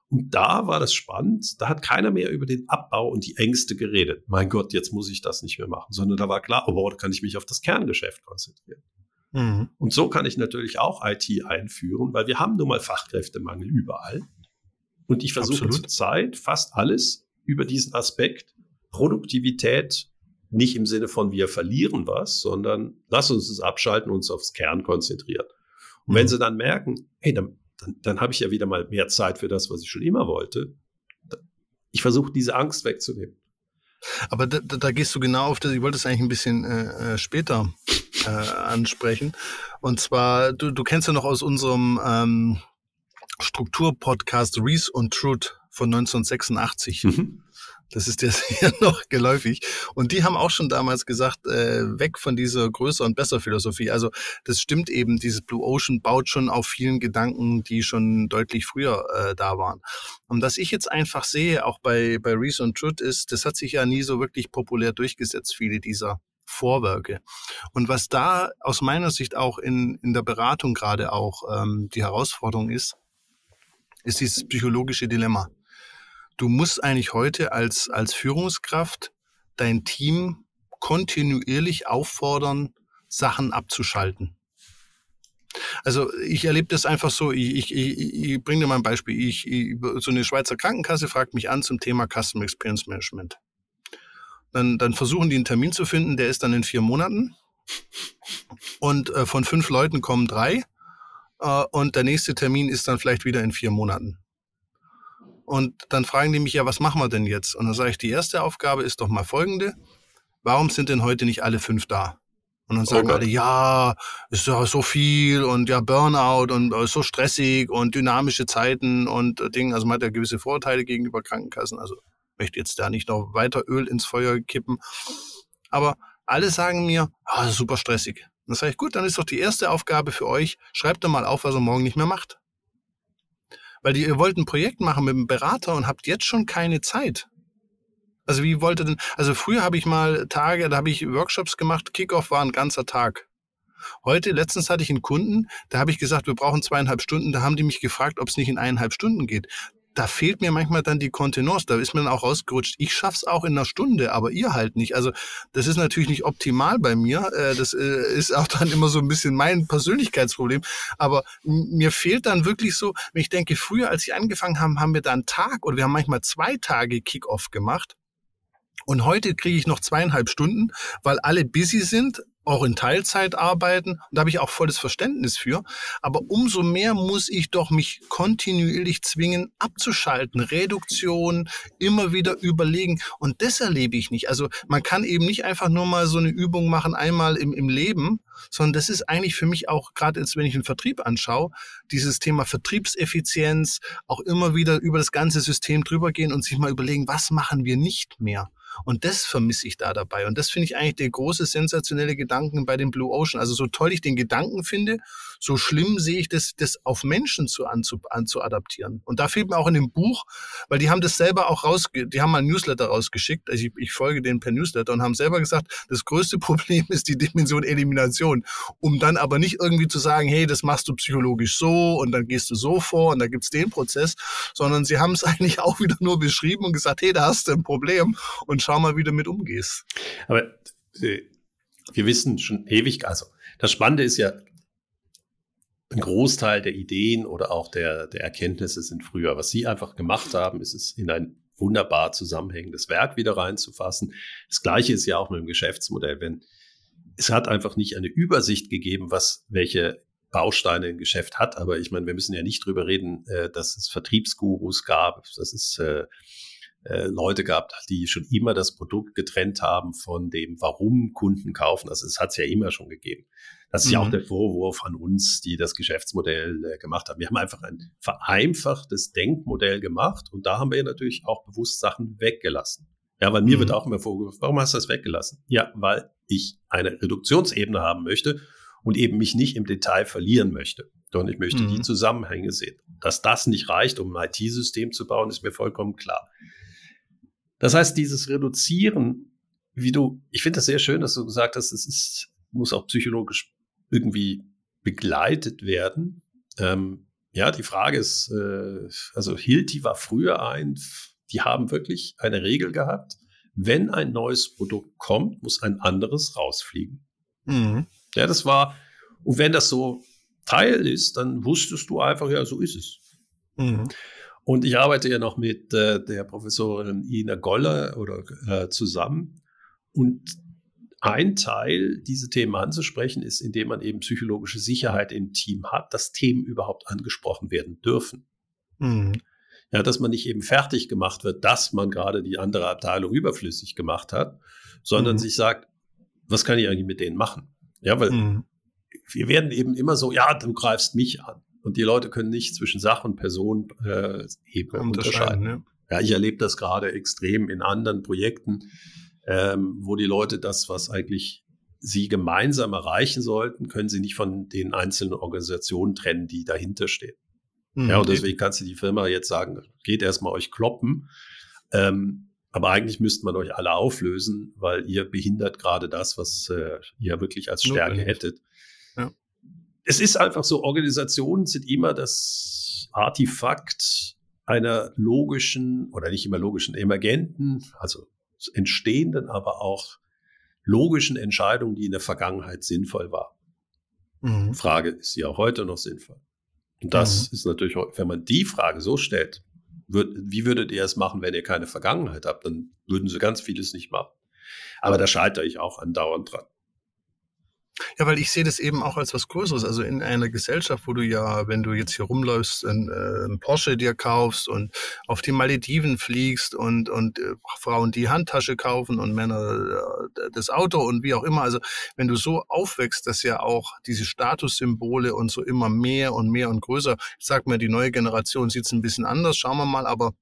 Und da war das spannend. Da hat keiner mehr über den Abbau und die Ängste geredet. Mein Gott, jetzt muss ich das nicht mehr machen, sondern da war klar, oh, da kann ich mich auf das Kerngeschäft konzentrieren. Mhm. Und so kann ich natürlich auch IT einführen, weil wir haben nun mal Fachkräftemangel überall. Und ich versuche zurzeit fast alles über diesen Aspekt Produktivität nicht im Sinne von wir verlieren was, sondern lass uns es abschalten und uns aufs Kern konzentrieren. Und mhm. wenn sie dann merken, hey, dann, dann, dann habe ich ja wieder mal mehr Zeit für das, was ich schon immer wollte, ich versuche diese Angst wegzunehmen. Aber da, da, da gehst du genau auf das, ich wollte es eigentlich ein bisschen äh, äh, später äh, ansprechen. Und zwar, du, du kennst ja noch aus unserem ähm, Strukturpodcast Reese und Truth von 1986. Mhm. Das ist dir sehr noch geläufig. Und die haben auch schon damals gesagt, äh, weg von dieser größer und besser Philosophie. Also das stimmt eben, dieses Blue Ocean baut schon auf vielen Gedanken, die schon deutlich früher äh, da waren. Und was ich jetzt einfach sehe, auch bei, bei Reese und Truth, ist, das hat sich ja nie so wirklich populär durchgesetzt, viele dieser Vorwerke. Und was da aus meiner Sicht auch in, in der Beratung gerade auch ähm, die Herausforderung ist, ist dieses psychologische Dilemma du musst eigentlich heute als, als Führungskraft dein Team kontinuierlich auffordern, Sachen abzuschalten. Also ich erlebe das einfach so, ich, ich, ich, bringe dir mal ein Beispiel. Ich, ich, so eine Schweizer Krankenkasse fragt mich an zum Thema Customer Experience Management. Dann, dann versuchen die einen Termin zu finden, der ist dann in vier Monaten. Und äh, von fünf Leuten kommen drei. Äh, und der nächste Termin ist dann vielleicht wieder in vier Monaten. Und dann fragen die mich ja, was machen wir denn jetzt? Und dann sage ich, die erste Aufgabe ist doch mal folgende. Warum sind denn heute nicht alle fünf da? Und dann sagen oh alle, ja, ist ja so viel und ja, Burnout und äh, so stressig und dynamische Zeiten und äh, Dinge. Also man hat ja gewisse Vorteile gegenüber Krankenkassen. Also möchte jetzt da nicht noch weiter Öl ins Feuer kippen. Aber alle sagen mir, ah, super stressig. Dann sage ich, gut, dann ist doch die erste Aufgabe für euch, schreibt doch mal auf, was er morgen nicht mehr macht. Weil ihr wollt ein Projekt machen mit einem Berater und habt jetzt schon keine Zeit. Also wie wollt ihr denn, also früher habe ich mal Tage, da habe ich Workshops gemacht, Kickoff war ein ganzer Tag. Heute, letztens hatte ich einen Kunden, da habe ich gesagt, wir brauchen zweieinhalb Stunden, da haben die mich gefragt, ob es nicht in eineinhalb Stunden geht da fehlt mir manchmal dann die Kontenance. Da ist dann auch rausgerutscht. Ich schaff's auch in einer Stunde, aber ihr halt nicht. Also das ist natürlich nicht optimal bei mir. Äh, das äh, ist auch dann immer so ein bisschen mein Persönlichkeitsproblem. Aber mir fehlt dann wirklich so, wenn ich denke, früher, als sie angefangen haben, haben wir da einen Tag oder wir haben manchmal zwei Tage Kickoff gemacht. Und heute kriege ich noch zweieinhalb Stunden, weil alle busy sind auch in Teilzeit arbeiten. Und da habe ich auch volles Verständnis für. Aber umso mehr muss ich doch mich kontinuierlich zwingen, abzuschalten. Reduktion, immer wieder überlegen. Und das erlebe ich nicht. Also man kann eben nicht einfach nur mal so eine Übung machen, einmal im, im Leben, sondern das ist eigentlich für mich auch, gerade jetzt, wenn ich den Vertrieb anschaue, dieses Thema Vertriebseffizienz, auch immer wieder über das ganze System drüber gehen und sich mal überlegen, was machen wir nicht mehr? Und das vermisse ich da dabei. Und das finde ich eigentlich der große sensationelle Gedanken bei dem Blue Ocean. Also so toll ich den Gedanken finde, so schlimm sehe ich das, das auf Menschen zu, anzu, anzuadaptieren. Und da fehlt mir auch in dem Buch, weil die haben das selber auch raus, die haben mal ein Newsletter rausgeschickt. Also ich, ich folge denen per Newsletter und haben selber gesagt, das größte Problem ist die Dimension Elimination. Um dann aber nicht irgendwie zu sagen, hey, das machst du psychologisch so und dann gehst du so vor und da gibt's den Prozess, sondern sie haben es eigentlich auch wieder nur beschrieben und gesagt, hey, da hast du ein Problem und schau mal, wie du mit umgehst. Aber äh, wir wissen schon ewig, also das Spannende ist ja, ein Großteil der Ideen oder auch der, der Erkenntnisse sind früher. Was Sie einfach gemacht haben, ist es in ein wunderbar zusammenhängendes Werk wieder reinzufassen. Das Gleiche ist ja auch mit dem Geschäftsmodell. Wenn es hat einfach nicht eine Übersicht gegeben, was welche Bausteine ein Geschäft hat. Aber ich meine, wir müssen ja nicht drüber reden, äh, dass es Vertriebsgurus gab, dass es äh, Leute gab, die schon immer das Produkt getrennt haben von dem, warum Kunden kaufen. Also es hat es ja immer schon gegeben. Das ist mhm. ja auch mhm. der Vorwurf an uns, die das Geschäftsmodell äh, gemacht haben. Wir haben einfach ein vereinfachtes Denkmodell gemacht und da haben wir natürlich auch bewusst Sachen weggelassen. Ja, weil mir mhm. wird auch immer vorgeworfen, warum hast du das weggelassen? Ja, weil ich eine Reduktionsebene haben möchte und eben mich nicht im Detail verlieren möchte. Und ich möchte mhm. die Zusammenhänge sehen. Dass das nicht reicht, um ein IT-System zu bauen, ist mir vollkommen klar. Das heißt, dieses Reduzieren, wie du, ich finde das sehr schön, dass du gesagt hast, es ist, muss auch psychologisch irgendwie begleitet werden. Ähm, ja, die Frage ist, äh, also Hilti war früher ein, die haben wirklich eine Regel gehabt, wenn ein neues Produkt kommt, muss ein anderes rausfliegen. Mhm. Ja, das war, und wenn das so Teil ist, dann wusstest du einfach, ja, so ist es. Mhm. Und ich arbeite ja noch mit äh, der Professorin Ina Goller oder äh, zusammen. Und ein Teil, diese Themen anzusprechen, ist, indem man eben psychologische Sicherheit im Team hat, dass Themen überhaupt angesprochen werden dürfen. Mhm. Ja, dass man nicht eben fertig gemacht wird, dass man gerade die andere Abteilung überflüssig gemacht hat, sondern mhm. sich sagt, was kann ich eigentlich mit denen machen? Ja, weil mhm. wir werden eben immer so, ja, du greifst mich an. Und die Leute können nicht zwischen Sach und Person äh, eben unterscheiden. Ja. ja, ich erlebe das gerade extrem in anderen Projekten ähm, wo die Leute das, was eigentlich sie gemeinsam erreichen sollten, können sie nicht von den einzelnen Organisationen trennen, die dahinter stehen. Mhm. Ja, und deswegen kannst du die Firma jetzt sagen, geht erstmal euch kloppen. Ähm, aber eigentlich müsste man euch alle auflösen, weil ihr behindert gerade das, was äh, ihr wirklich als Stärke Notwendig. hättet. Ja. Es ist einfach so, Organisationen sind immer das Artefakt einer logischen oder nicht immer logischen, emergenten, also entstehenden, aber auch logischen Entscheidungen, die in der Vergangenheit sinnvoll waren. Mhm. Frage, ist sie auch heute noch sinnvoll? Und das mhm. ist natürlich, wenn man die Frage so stellt, würd, wie würdet ihr es machen, wenn ihr keine Vergangenheit habt? Dann würden sie ganz vieles nicht machen. Aber da scheitere ich auch andauernd dran. Ja, weil ich sehe das eben auch als was Größeres. Also in einer Gesellschaft, wo du ja, wenn du jetzt hier rumläufst, ein, äh, Porsche dir kaufst und auf die Malediven fliegst und, und äh, Frauen die Handtasche kaufen und Männer äh, das Auto und wie auch immer. Also wenn du so aufwächst, dass ja auch diese Statussymbole und so immer mehr und mehr und größer, ich sag mal, die neue Generation sieht es ein bisschen anders, schauen wir mal, aber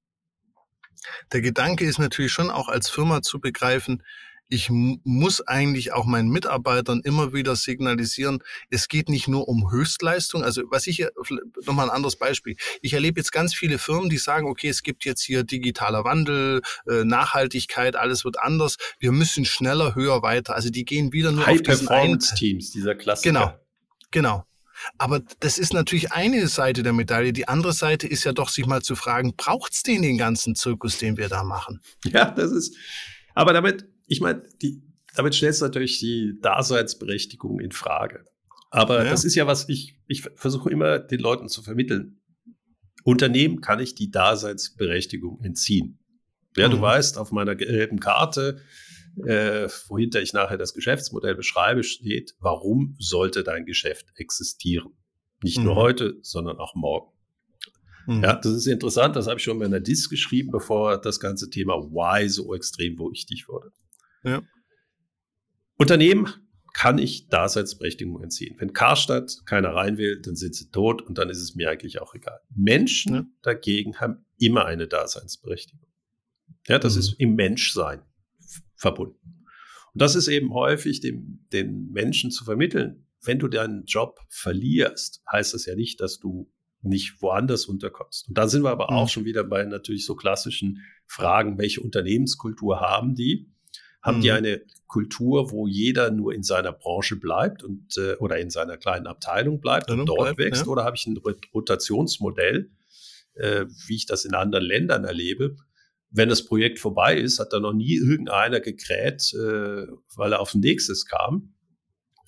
der Gedanke ist natürlich schon auch als Firma zu begreifen, ich muss eigentlich auch meinen Mitarbeitern immer wieder signalisieren, es geht nicht nur um Höchstleistung. Also was ich hier, nochmal ein anderes Beispiel. Ich erlebe jetzt ganz viele Firmen, die sagen, okay, es gibt jetzt hier digitaler Wandel, äh, Nachhaltigkeit, alles wird anders. Wir müssen schneller, höher, weiter. Also die gehen wieder nur High auf diesen Performance Teams, dieser Klassiker. Genau, genau. Aber das ist natürlich eine Seite der Medaille. Die andere Seite ist ja doch, sich mal zu fragen, braucht's den den ganzen Zirkus, den wir da machen? Ja, das ist, aber damit ich meine, damit stellst du natürlich die Daseinsberechtigung in Frage. Aber ja. das ist ja was, ich, ich versuche immer den Leuten zu vermitteln. Unternehmen kann ich die Daseinsberechtigung entziehen. Ja, mhm. du weißt, auf meiner gelben Karte äh, wohinter ich nachher das Geschäftsmodell beschreibe, steht, warum sollte dein Geschäft existieren? Nicht mhm. nur heute, sondern auch morgen. Mhm. Ja, das ist interessant, das habe ich schon mal in der Dis geschrieben, bevor das ganze Thema Why so extrem wichtig wurde. Ja. Unternehmen kann ich Daseinsberechtigung entziehen. Wenn Karstadt keiner rein will, dann sind sie tot und dann ist es mir eigentlich auch egal. Menschen ja. dagegen haben immer eine Daseinsberechtigung. Ja, das mhm. ist im Menschsein verbunden. Und das ist eben häufig dem, den Menschen zu vermitteln. Wenn du deinen Job verlierst, heißt das ja nicht, dass du nicht woanders unterkommst. Und da sind wir aber mhm. auch schon wieder bei natürlich so klassischen Fragen, welche Unternehmenskultur haben die? Haben mhm. die eine Kultur, wo jeder nur in seiner Branche bleibt und äh, oder in seiner kleinen Abteilung bleibt und dort bleibt, wächst? Ja. Oder habe ich ein Rotationsmodell, äh, wie ich das in anderen Ländern erlebe? Wenn das Projekt vorbei ist, hat da noch nie irgendeiner gekräht, äh, weil er auf ein nächstes kam,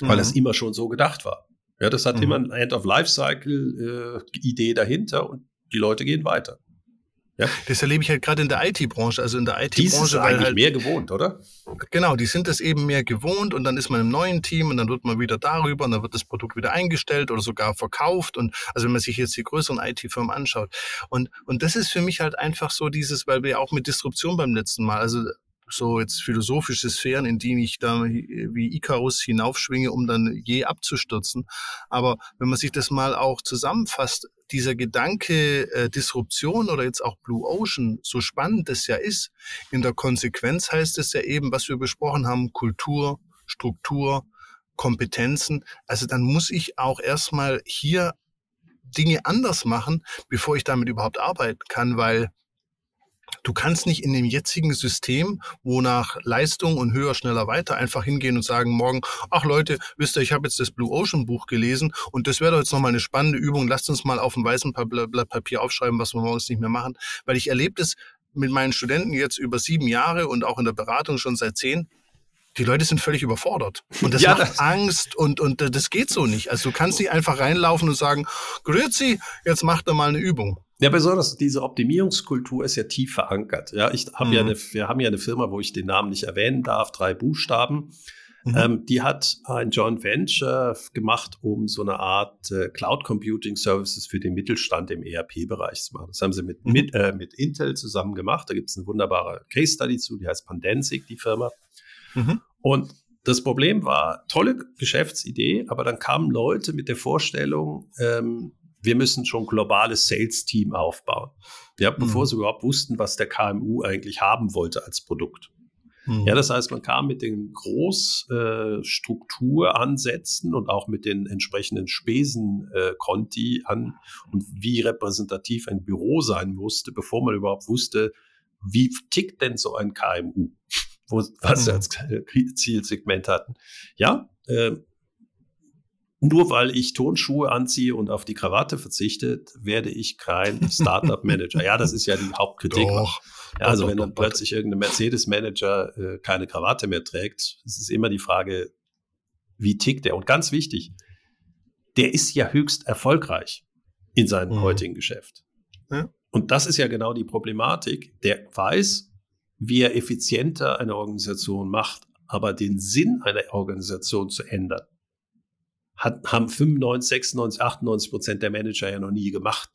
mhm. weil es immer schon so gedacht war. Ja, das hat mhm. immer ein End-of-Life-Cycle-Idee äh, dahinter und die Leute gehen weiter. Ja. Das erlebe ich halt gerade in der IT-Branche. Also in der IT-Branche. Die ist eigentlich halt, mehr gewohnt, oder? Genau, die sind das eben mehr gewohnt und dann ist man im neuen Team und dann wird man wieder darüber und dann wird das Produkt wieder eingestellt oder sogar verkauft. Und also wenn man sich jetzt die größeren IT-Firmen anschaut. Und, und das ist für mich halt einfach so dieses, weil wir auch mit Disruption beim letzten Mal, also so jetzt philosophische Sphären, in die ich da wie Icarus hinaufschwinge, um dann je abzustürzen. Aber wenn man sich das mal auch zusammenfasst, dieser Gedanke äh, Disruption oder jetzt auch Blue Ocean, so spannend es ja ist, in der Konsequenz heißt es ja eben, was wir besprochen haben, Kultur, Struktur, Kompetenzen. Also dann muss ich auch erstmal hier Dinge anders machen, bevor ich damit überhaupt arbeiten kann, weil Du kannst nicht in dem jetzigen System, wo nach Leistung und höher, schneller, weiter einfach hingehen und sagen morgen, ach Leute, wisst ihr, ich habe jetzt das Blue Ocean Buch gelesen und das wäre doch jetzt nochmal eine spannende Übung. Lasst uns mal auf dem weißen Blatt Papier aufschreiben, was wir morgens nicht mehr machen. Weil ich erlebe das mit meinen Studenten jetzt über sieben Jahre und auch in der Beratung schon seit zehn die Leute sind völlig überfordert. Und das ja, macht das Angst und, und das geht so nicht. Also du kannst nicht einfach reinlaufen und sagen, Grüezi, jetzt macht er mal eine Übung. Ja, besonders diese Optimierungskultur ist ja tief verankert. Ja, ich habe mhm. ja eine, wir haben ja eine Firma, wo ich den Namen nicht erwähnen darf, drei Buchstaben. Mhm. Ähm, die hat ein Joint Venture gemacht, um so eine Art äh, Cloud Computing Services für den Mittelstand im ERP-Bereich zu machen. Das haben sie mit, mhm. mit, äh, mit Intel zusammen gemacht. Da gibt es eine wunderbare Case Study zu, die heißt Pandensic, die Firma. Mhm. Und das Problem war, tolle Geschäftsidee, aber dann kamen Leute mit der Vorstellung, ähm, wir müssen schon globales Sales-Team aufbaun. Ja, bevor mhm. sie überhaupt wussten, was der KMU eigentlich haben wollte als Produkt. Mhm. Ja, das heißt, man kam mit den Großstrukturansätzen äh, und auch mit den entsprechenden Spesenkonti äh, an und wie repräsentativ ein Büro sein musste, bevor man überhaupt wusste, wie tickt denn so ein KMU, wo, was sie mhm. als Zielsegment hatten. Ja, äh, nur weil ich Tonschuhe anziehe und auf die Krawatte verzichte, werde ich kein Startup-Manager. ja, das ist ja die Hauptkritik. Doch, ja, also doch, wenn dann doch, plötzlich irgendein Mercedes-Manager äh, keine Krawatte mehr trägt, es ist immer die Frage, wie tickt der? Und ganz wichtig, der ist ja höchst erfolgreich in seinem mhm. heutigen Geschäft. Ja. Und das ist ja genau die Problematik. Der weiß, wie er effizienter eine Organisation macht, aber den Sinn einer Organisation zu ändern, hat, haben 95, 96, 98 Prozent der Manager ja noch nie gemacht.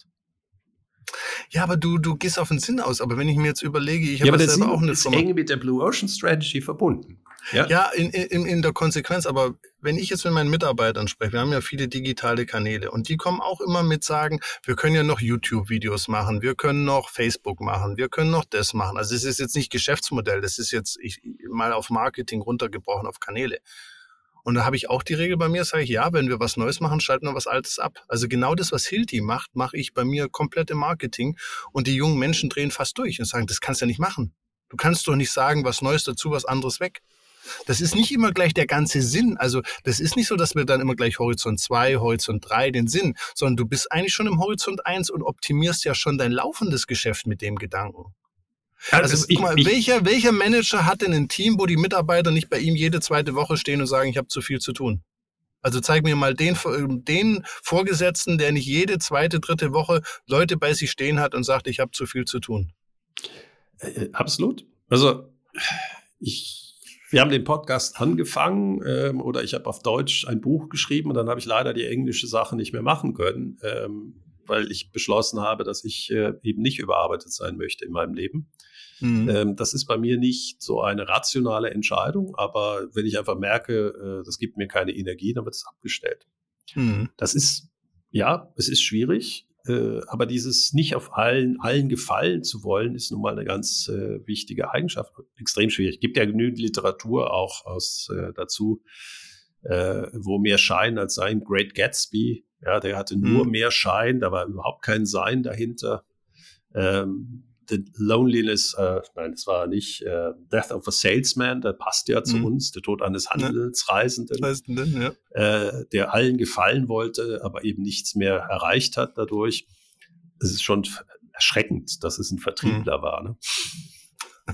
Ja, aber du, du gehst auf den Sinn aus. Aber wenn ich mir jetzt überlege, ich habe ja, das selber auch eine ist Firma. eng mit der Blue Ocean Strategy verbunden. Ja, ja in, in, in der Konsequenz. Aber wenn ich jetzt mit meinen Mitarbeitern spreche, wir haben ja viele digitale Kanäle und die kommen auch immer mit sagen, wir können ja noch YouTube-Videos machen, wir können noch Facebook machen, wir können noch das machen. Also es ist jetzt nicht Geschäftsmodell, das ist jetzt ich, mal auf Marketing runtergebrochen, auf Kanäle. Und da habe ich auch die Regel bei mir, sage ich, ja, wenn wir was Neues machen, schalten wir was Altes ab. Also genau das, was Hilti macht, mache ich bei mir komplett im Marketing. Und die jungen Menschen drehen fast durch und sagen, das kannst du ja nicht machen. Du kannst doch nicht sagen, was Neues dazu, was anderes weg. Das ist nicht immer gleich der ganze Sinn. Also das ist nicht so, dass wir dann immer gleich Horizont 2, Horizont 3 den Sinn, sondern du bist eigentlich schon im Horizont 1 und optimierst ja schon dein laufendes Geschäft mit dem Gedanken. Also, ich, mal, ich, welcher, welcher Manager hat denn ein Team, wo die Mitarbeiter nicht bei ihm jede zweite Woche stehen und sagen, ich habe zu viel zu tun? Also zeig mir mal den, den Vorgesetzten, der nicht jede zweite, dritte Woche Leute bei sich stehen hat und sagt, ich habe zu viel zu tun. Äh, absolut. Also ich wir haben den Podcast angefangen ähm, oder ich habe auf Deutsch ein Buch geschrieben und dann habe ich leider die englische Sache nicht mehr machen können, ähm, weil ich beschlossen habe, dass ich äh, eben nicht überarbeitet sein möchte in meinem Leben. Mhm. Ähm, das ist bei mir nicht so eine rationale Entscheidung, aber wenn ich einfach merke, äh, das gibt mir keine Energie, dann wird es abgestellt. Mhm. Das ist, ja, es ist schwierig. Äh, aber dieses nicht auf allen, allen gefallen zu wollen, ist nun mal eine ganz äh, wichtige Eigenschaft. Extrem schwierig. Es gibt ja genügend Literatur auch aus äh, dazu, äh, wo mehr Schein als Sein. Great Gatsby, ja, der hatte nur mhm. mehr Schein, da war überhaupt kein Sein dahinter. Ähm, The Loneliness, äh, nein, das war nicht äh, Death of a Salesman, der passt ja zu mhm. uns, der Tod eines Handelsreisenden, Reisenden, ja. äh, der allen gefallen wollte, aber eben nichts mehr erreicht hat dadurch. Es ist schon erschreckend, dass es ein Vertriebler mhm. war. Ne?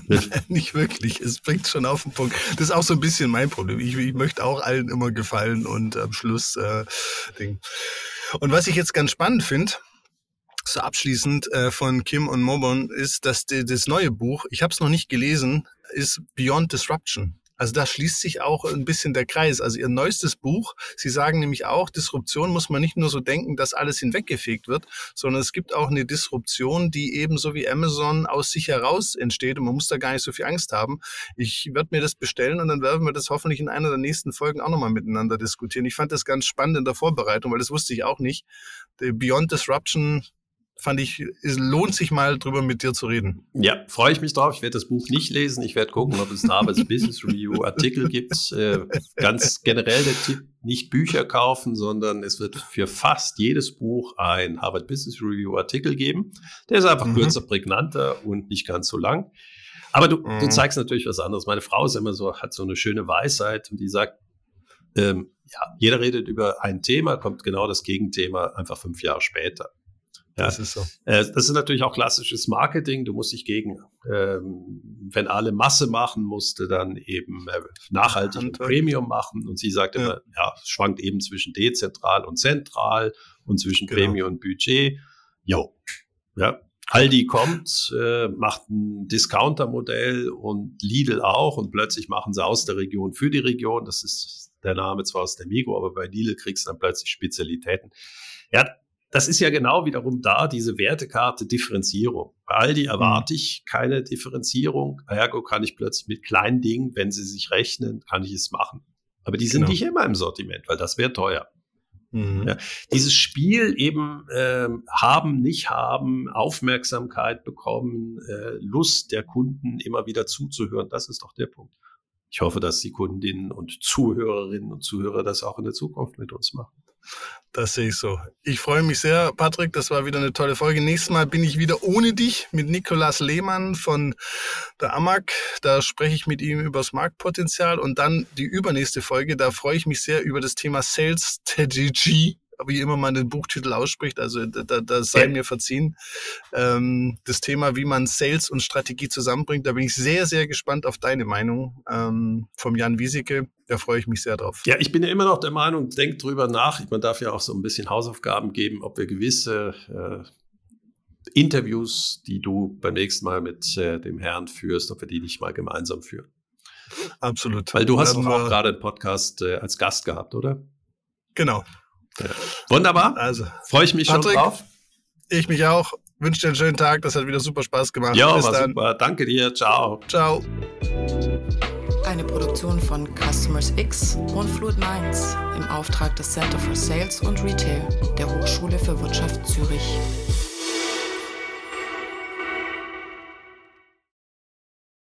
nicht wirklich. Es bringt schon auf den Punkt. Das ist auch so ein bisschen mein Problem. Ich, ich möchte auch allen immer gefallen und am Schluss äh, Ding. Und was ich jetzt ganz spannend finde, so abschließend äh, von Kim und Mobon ist, dass die, das neue Buch, ich habe es noch nicht gelesen, ist Beyond Disruption. Also da schließt sich auch ein bisschen der Kreis. Also ihr neuestes Buch, Sie sagen nämlich auch, Disruption muss man nicht nur so denken, dass alles hinweggefegt wird, sondern es gibt auch eine Disruption, die eben so wie Amazon aus sich heraus entsteht und man muss da gar nicht so viel Angst haben. Ich werde mir das bestellen und dann werden wir das hoffentlich in einer der nächsten Folgen auch nochmal miteinander diskutieren. Ich fand das ganz spannend in der Vorbereitung, weil das wusste ich auch nicht. Beyond Disruption fand ich, es lohnt sich mal drüber mit dir zu reden. Ja, freue ich mich drauf. Ich werde das Buch nicht lesen. Ich werde gucken, ob es da Harvard Business Review Artikel gibt. Äh, ganz generell der Tipp, nicht Bücher kaufen, sondern es wird für fast jedes Buch ein Harvard Business Review Artikel geben. Der ist einfach mhm. kürzer, prägnanter und nicht ganz so lang. Aber du, mhm. du zeigst natürlich was anderes. Meine Frau ist immer so, hat so eine schöne Weisheit und die sagt, ähm, ja, jeder redet über ein Thema, kommt genau das Gegenthema einfach fünf Jahre später. Ja, das ist so. Äh, das ist natürlich auch klassisches Marketing. Du musst dich gegen, ähm, wenn alle Masse machen, musste dann eben äh, nachhaltig und Premium machen. Und sie sagt ja. immer, ja, es schwankt eben zwischen dezentral und zentral und zwischen genau. Premium und Budget. Jo, ja. Aldi kommt, äh, macht ein Discounter-Modell und Lidl auch und plötzlich machen sie aus der Region für die Region. Das ist der Name zwar aus der Migo, aber bei Lidl kriegst du dann plötzlich Spezialitäten. Ja, das ist ja genau wiederum da, diese Wertekarte Differenzierung. Bei Aldi erwarte mhm. ich keine Differenzierung. Ergo kann ich plötzlich mit kleinen Dingen, wenn sie sich rechnen, kann ich es machen. Aber die sind genau. nicht immer im Sortiment, weil das wäre teuer. Mhm. Ja, dieses Spiel eben äh, haben, nicht haben, Aufmerksamkeit bekommen, äh, Lust der Kunden immer wieder zuzuhören, das ist doch der Punkt. Ich hoffe, dass die Kundinnen und Zuhörerinnen und Zuhörer das auch in der Zukunft mit uns machen. Das sehe ich so. Ich freue mich sehr, Patrick. Das war wieder eine tolle Folge. Nächstes Mal bin ich wieder ohne dich mit Nikolas Lehmann von der AMAG. Da spreche ich mit ihm über das Marktpotenzial. Und dann die übernächste Folge, da freue ich mich sehr über das Thema Sales Strategy wie immer man den Buchtitel ausspricht, also da, da sei mir verziehen. Ähm, das Thema, wie man Sales und Strategie zusammenbringt, da bin ich sehr, sehr gespannt auf deine Meinung ähm, vom Jan Wieseke. Da freue ich mich sehr drauf. Ja, ich bin ja immer noch der Meinung, denk drüber nach. Man darf ja auch so ein bisschen Hausaufgaben geben, ob wir gewisse äh, Interviews, die du beim nächsten Mal mit äh, dem Herrn führst, ob wir die nicht mal gemeinsam führen. Absolut. Weil du hast auch gerade einen Podcast äh, als Gast gehabt, oder? Genau. Wunderbar. Also, freue ich mich Patrick, schon drauf. Ich mich auch. Wünsche dir einen schönen Tag. Das hat wieder super Spaß gemacht. Ja, war dann. super. Danke dir. Ciao. Ciao. Eine Produktion von Customers X und Fluid Minds im Auftrag des Center for Sales und Retail der Hochschule für Wirtschaft Zürich.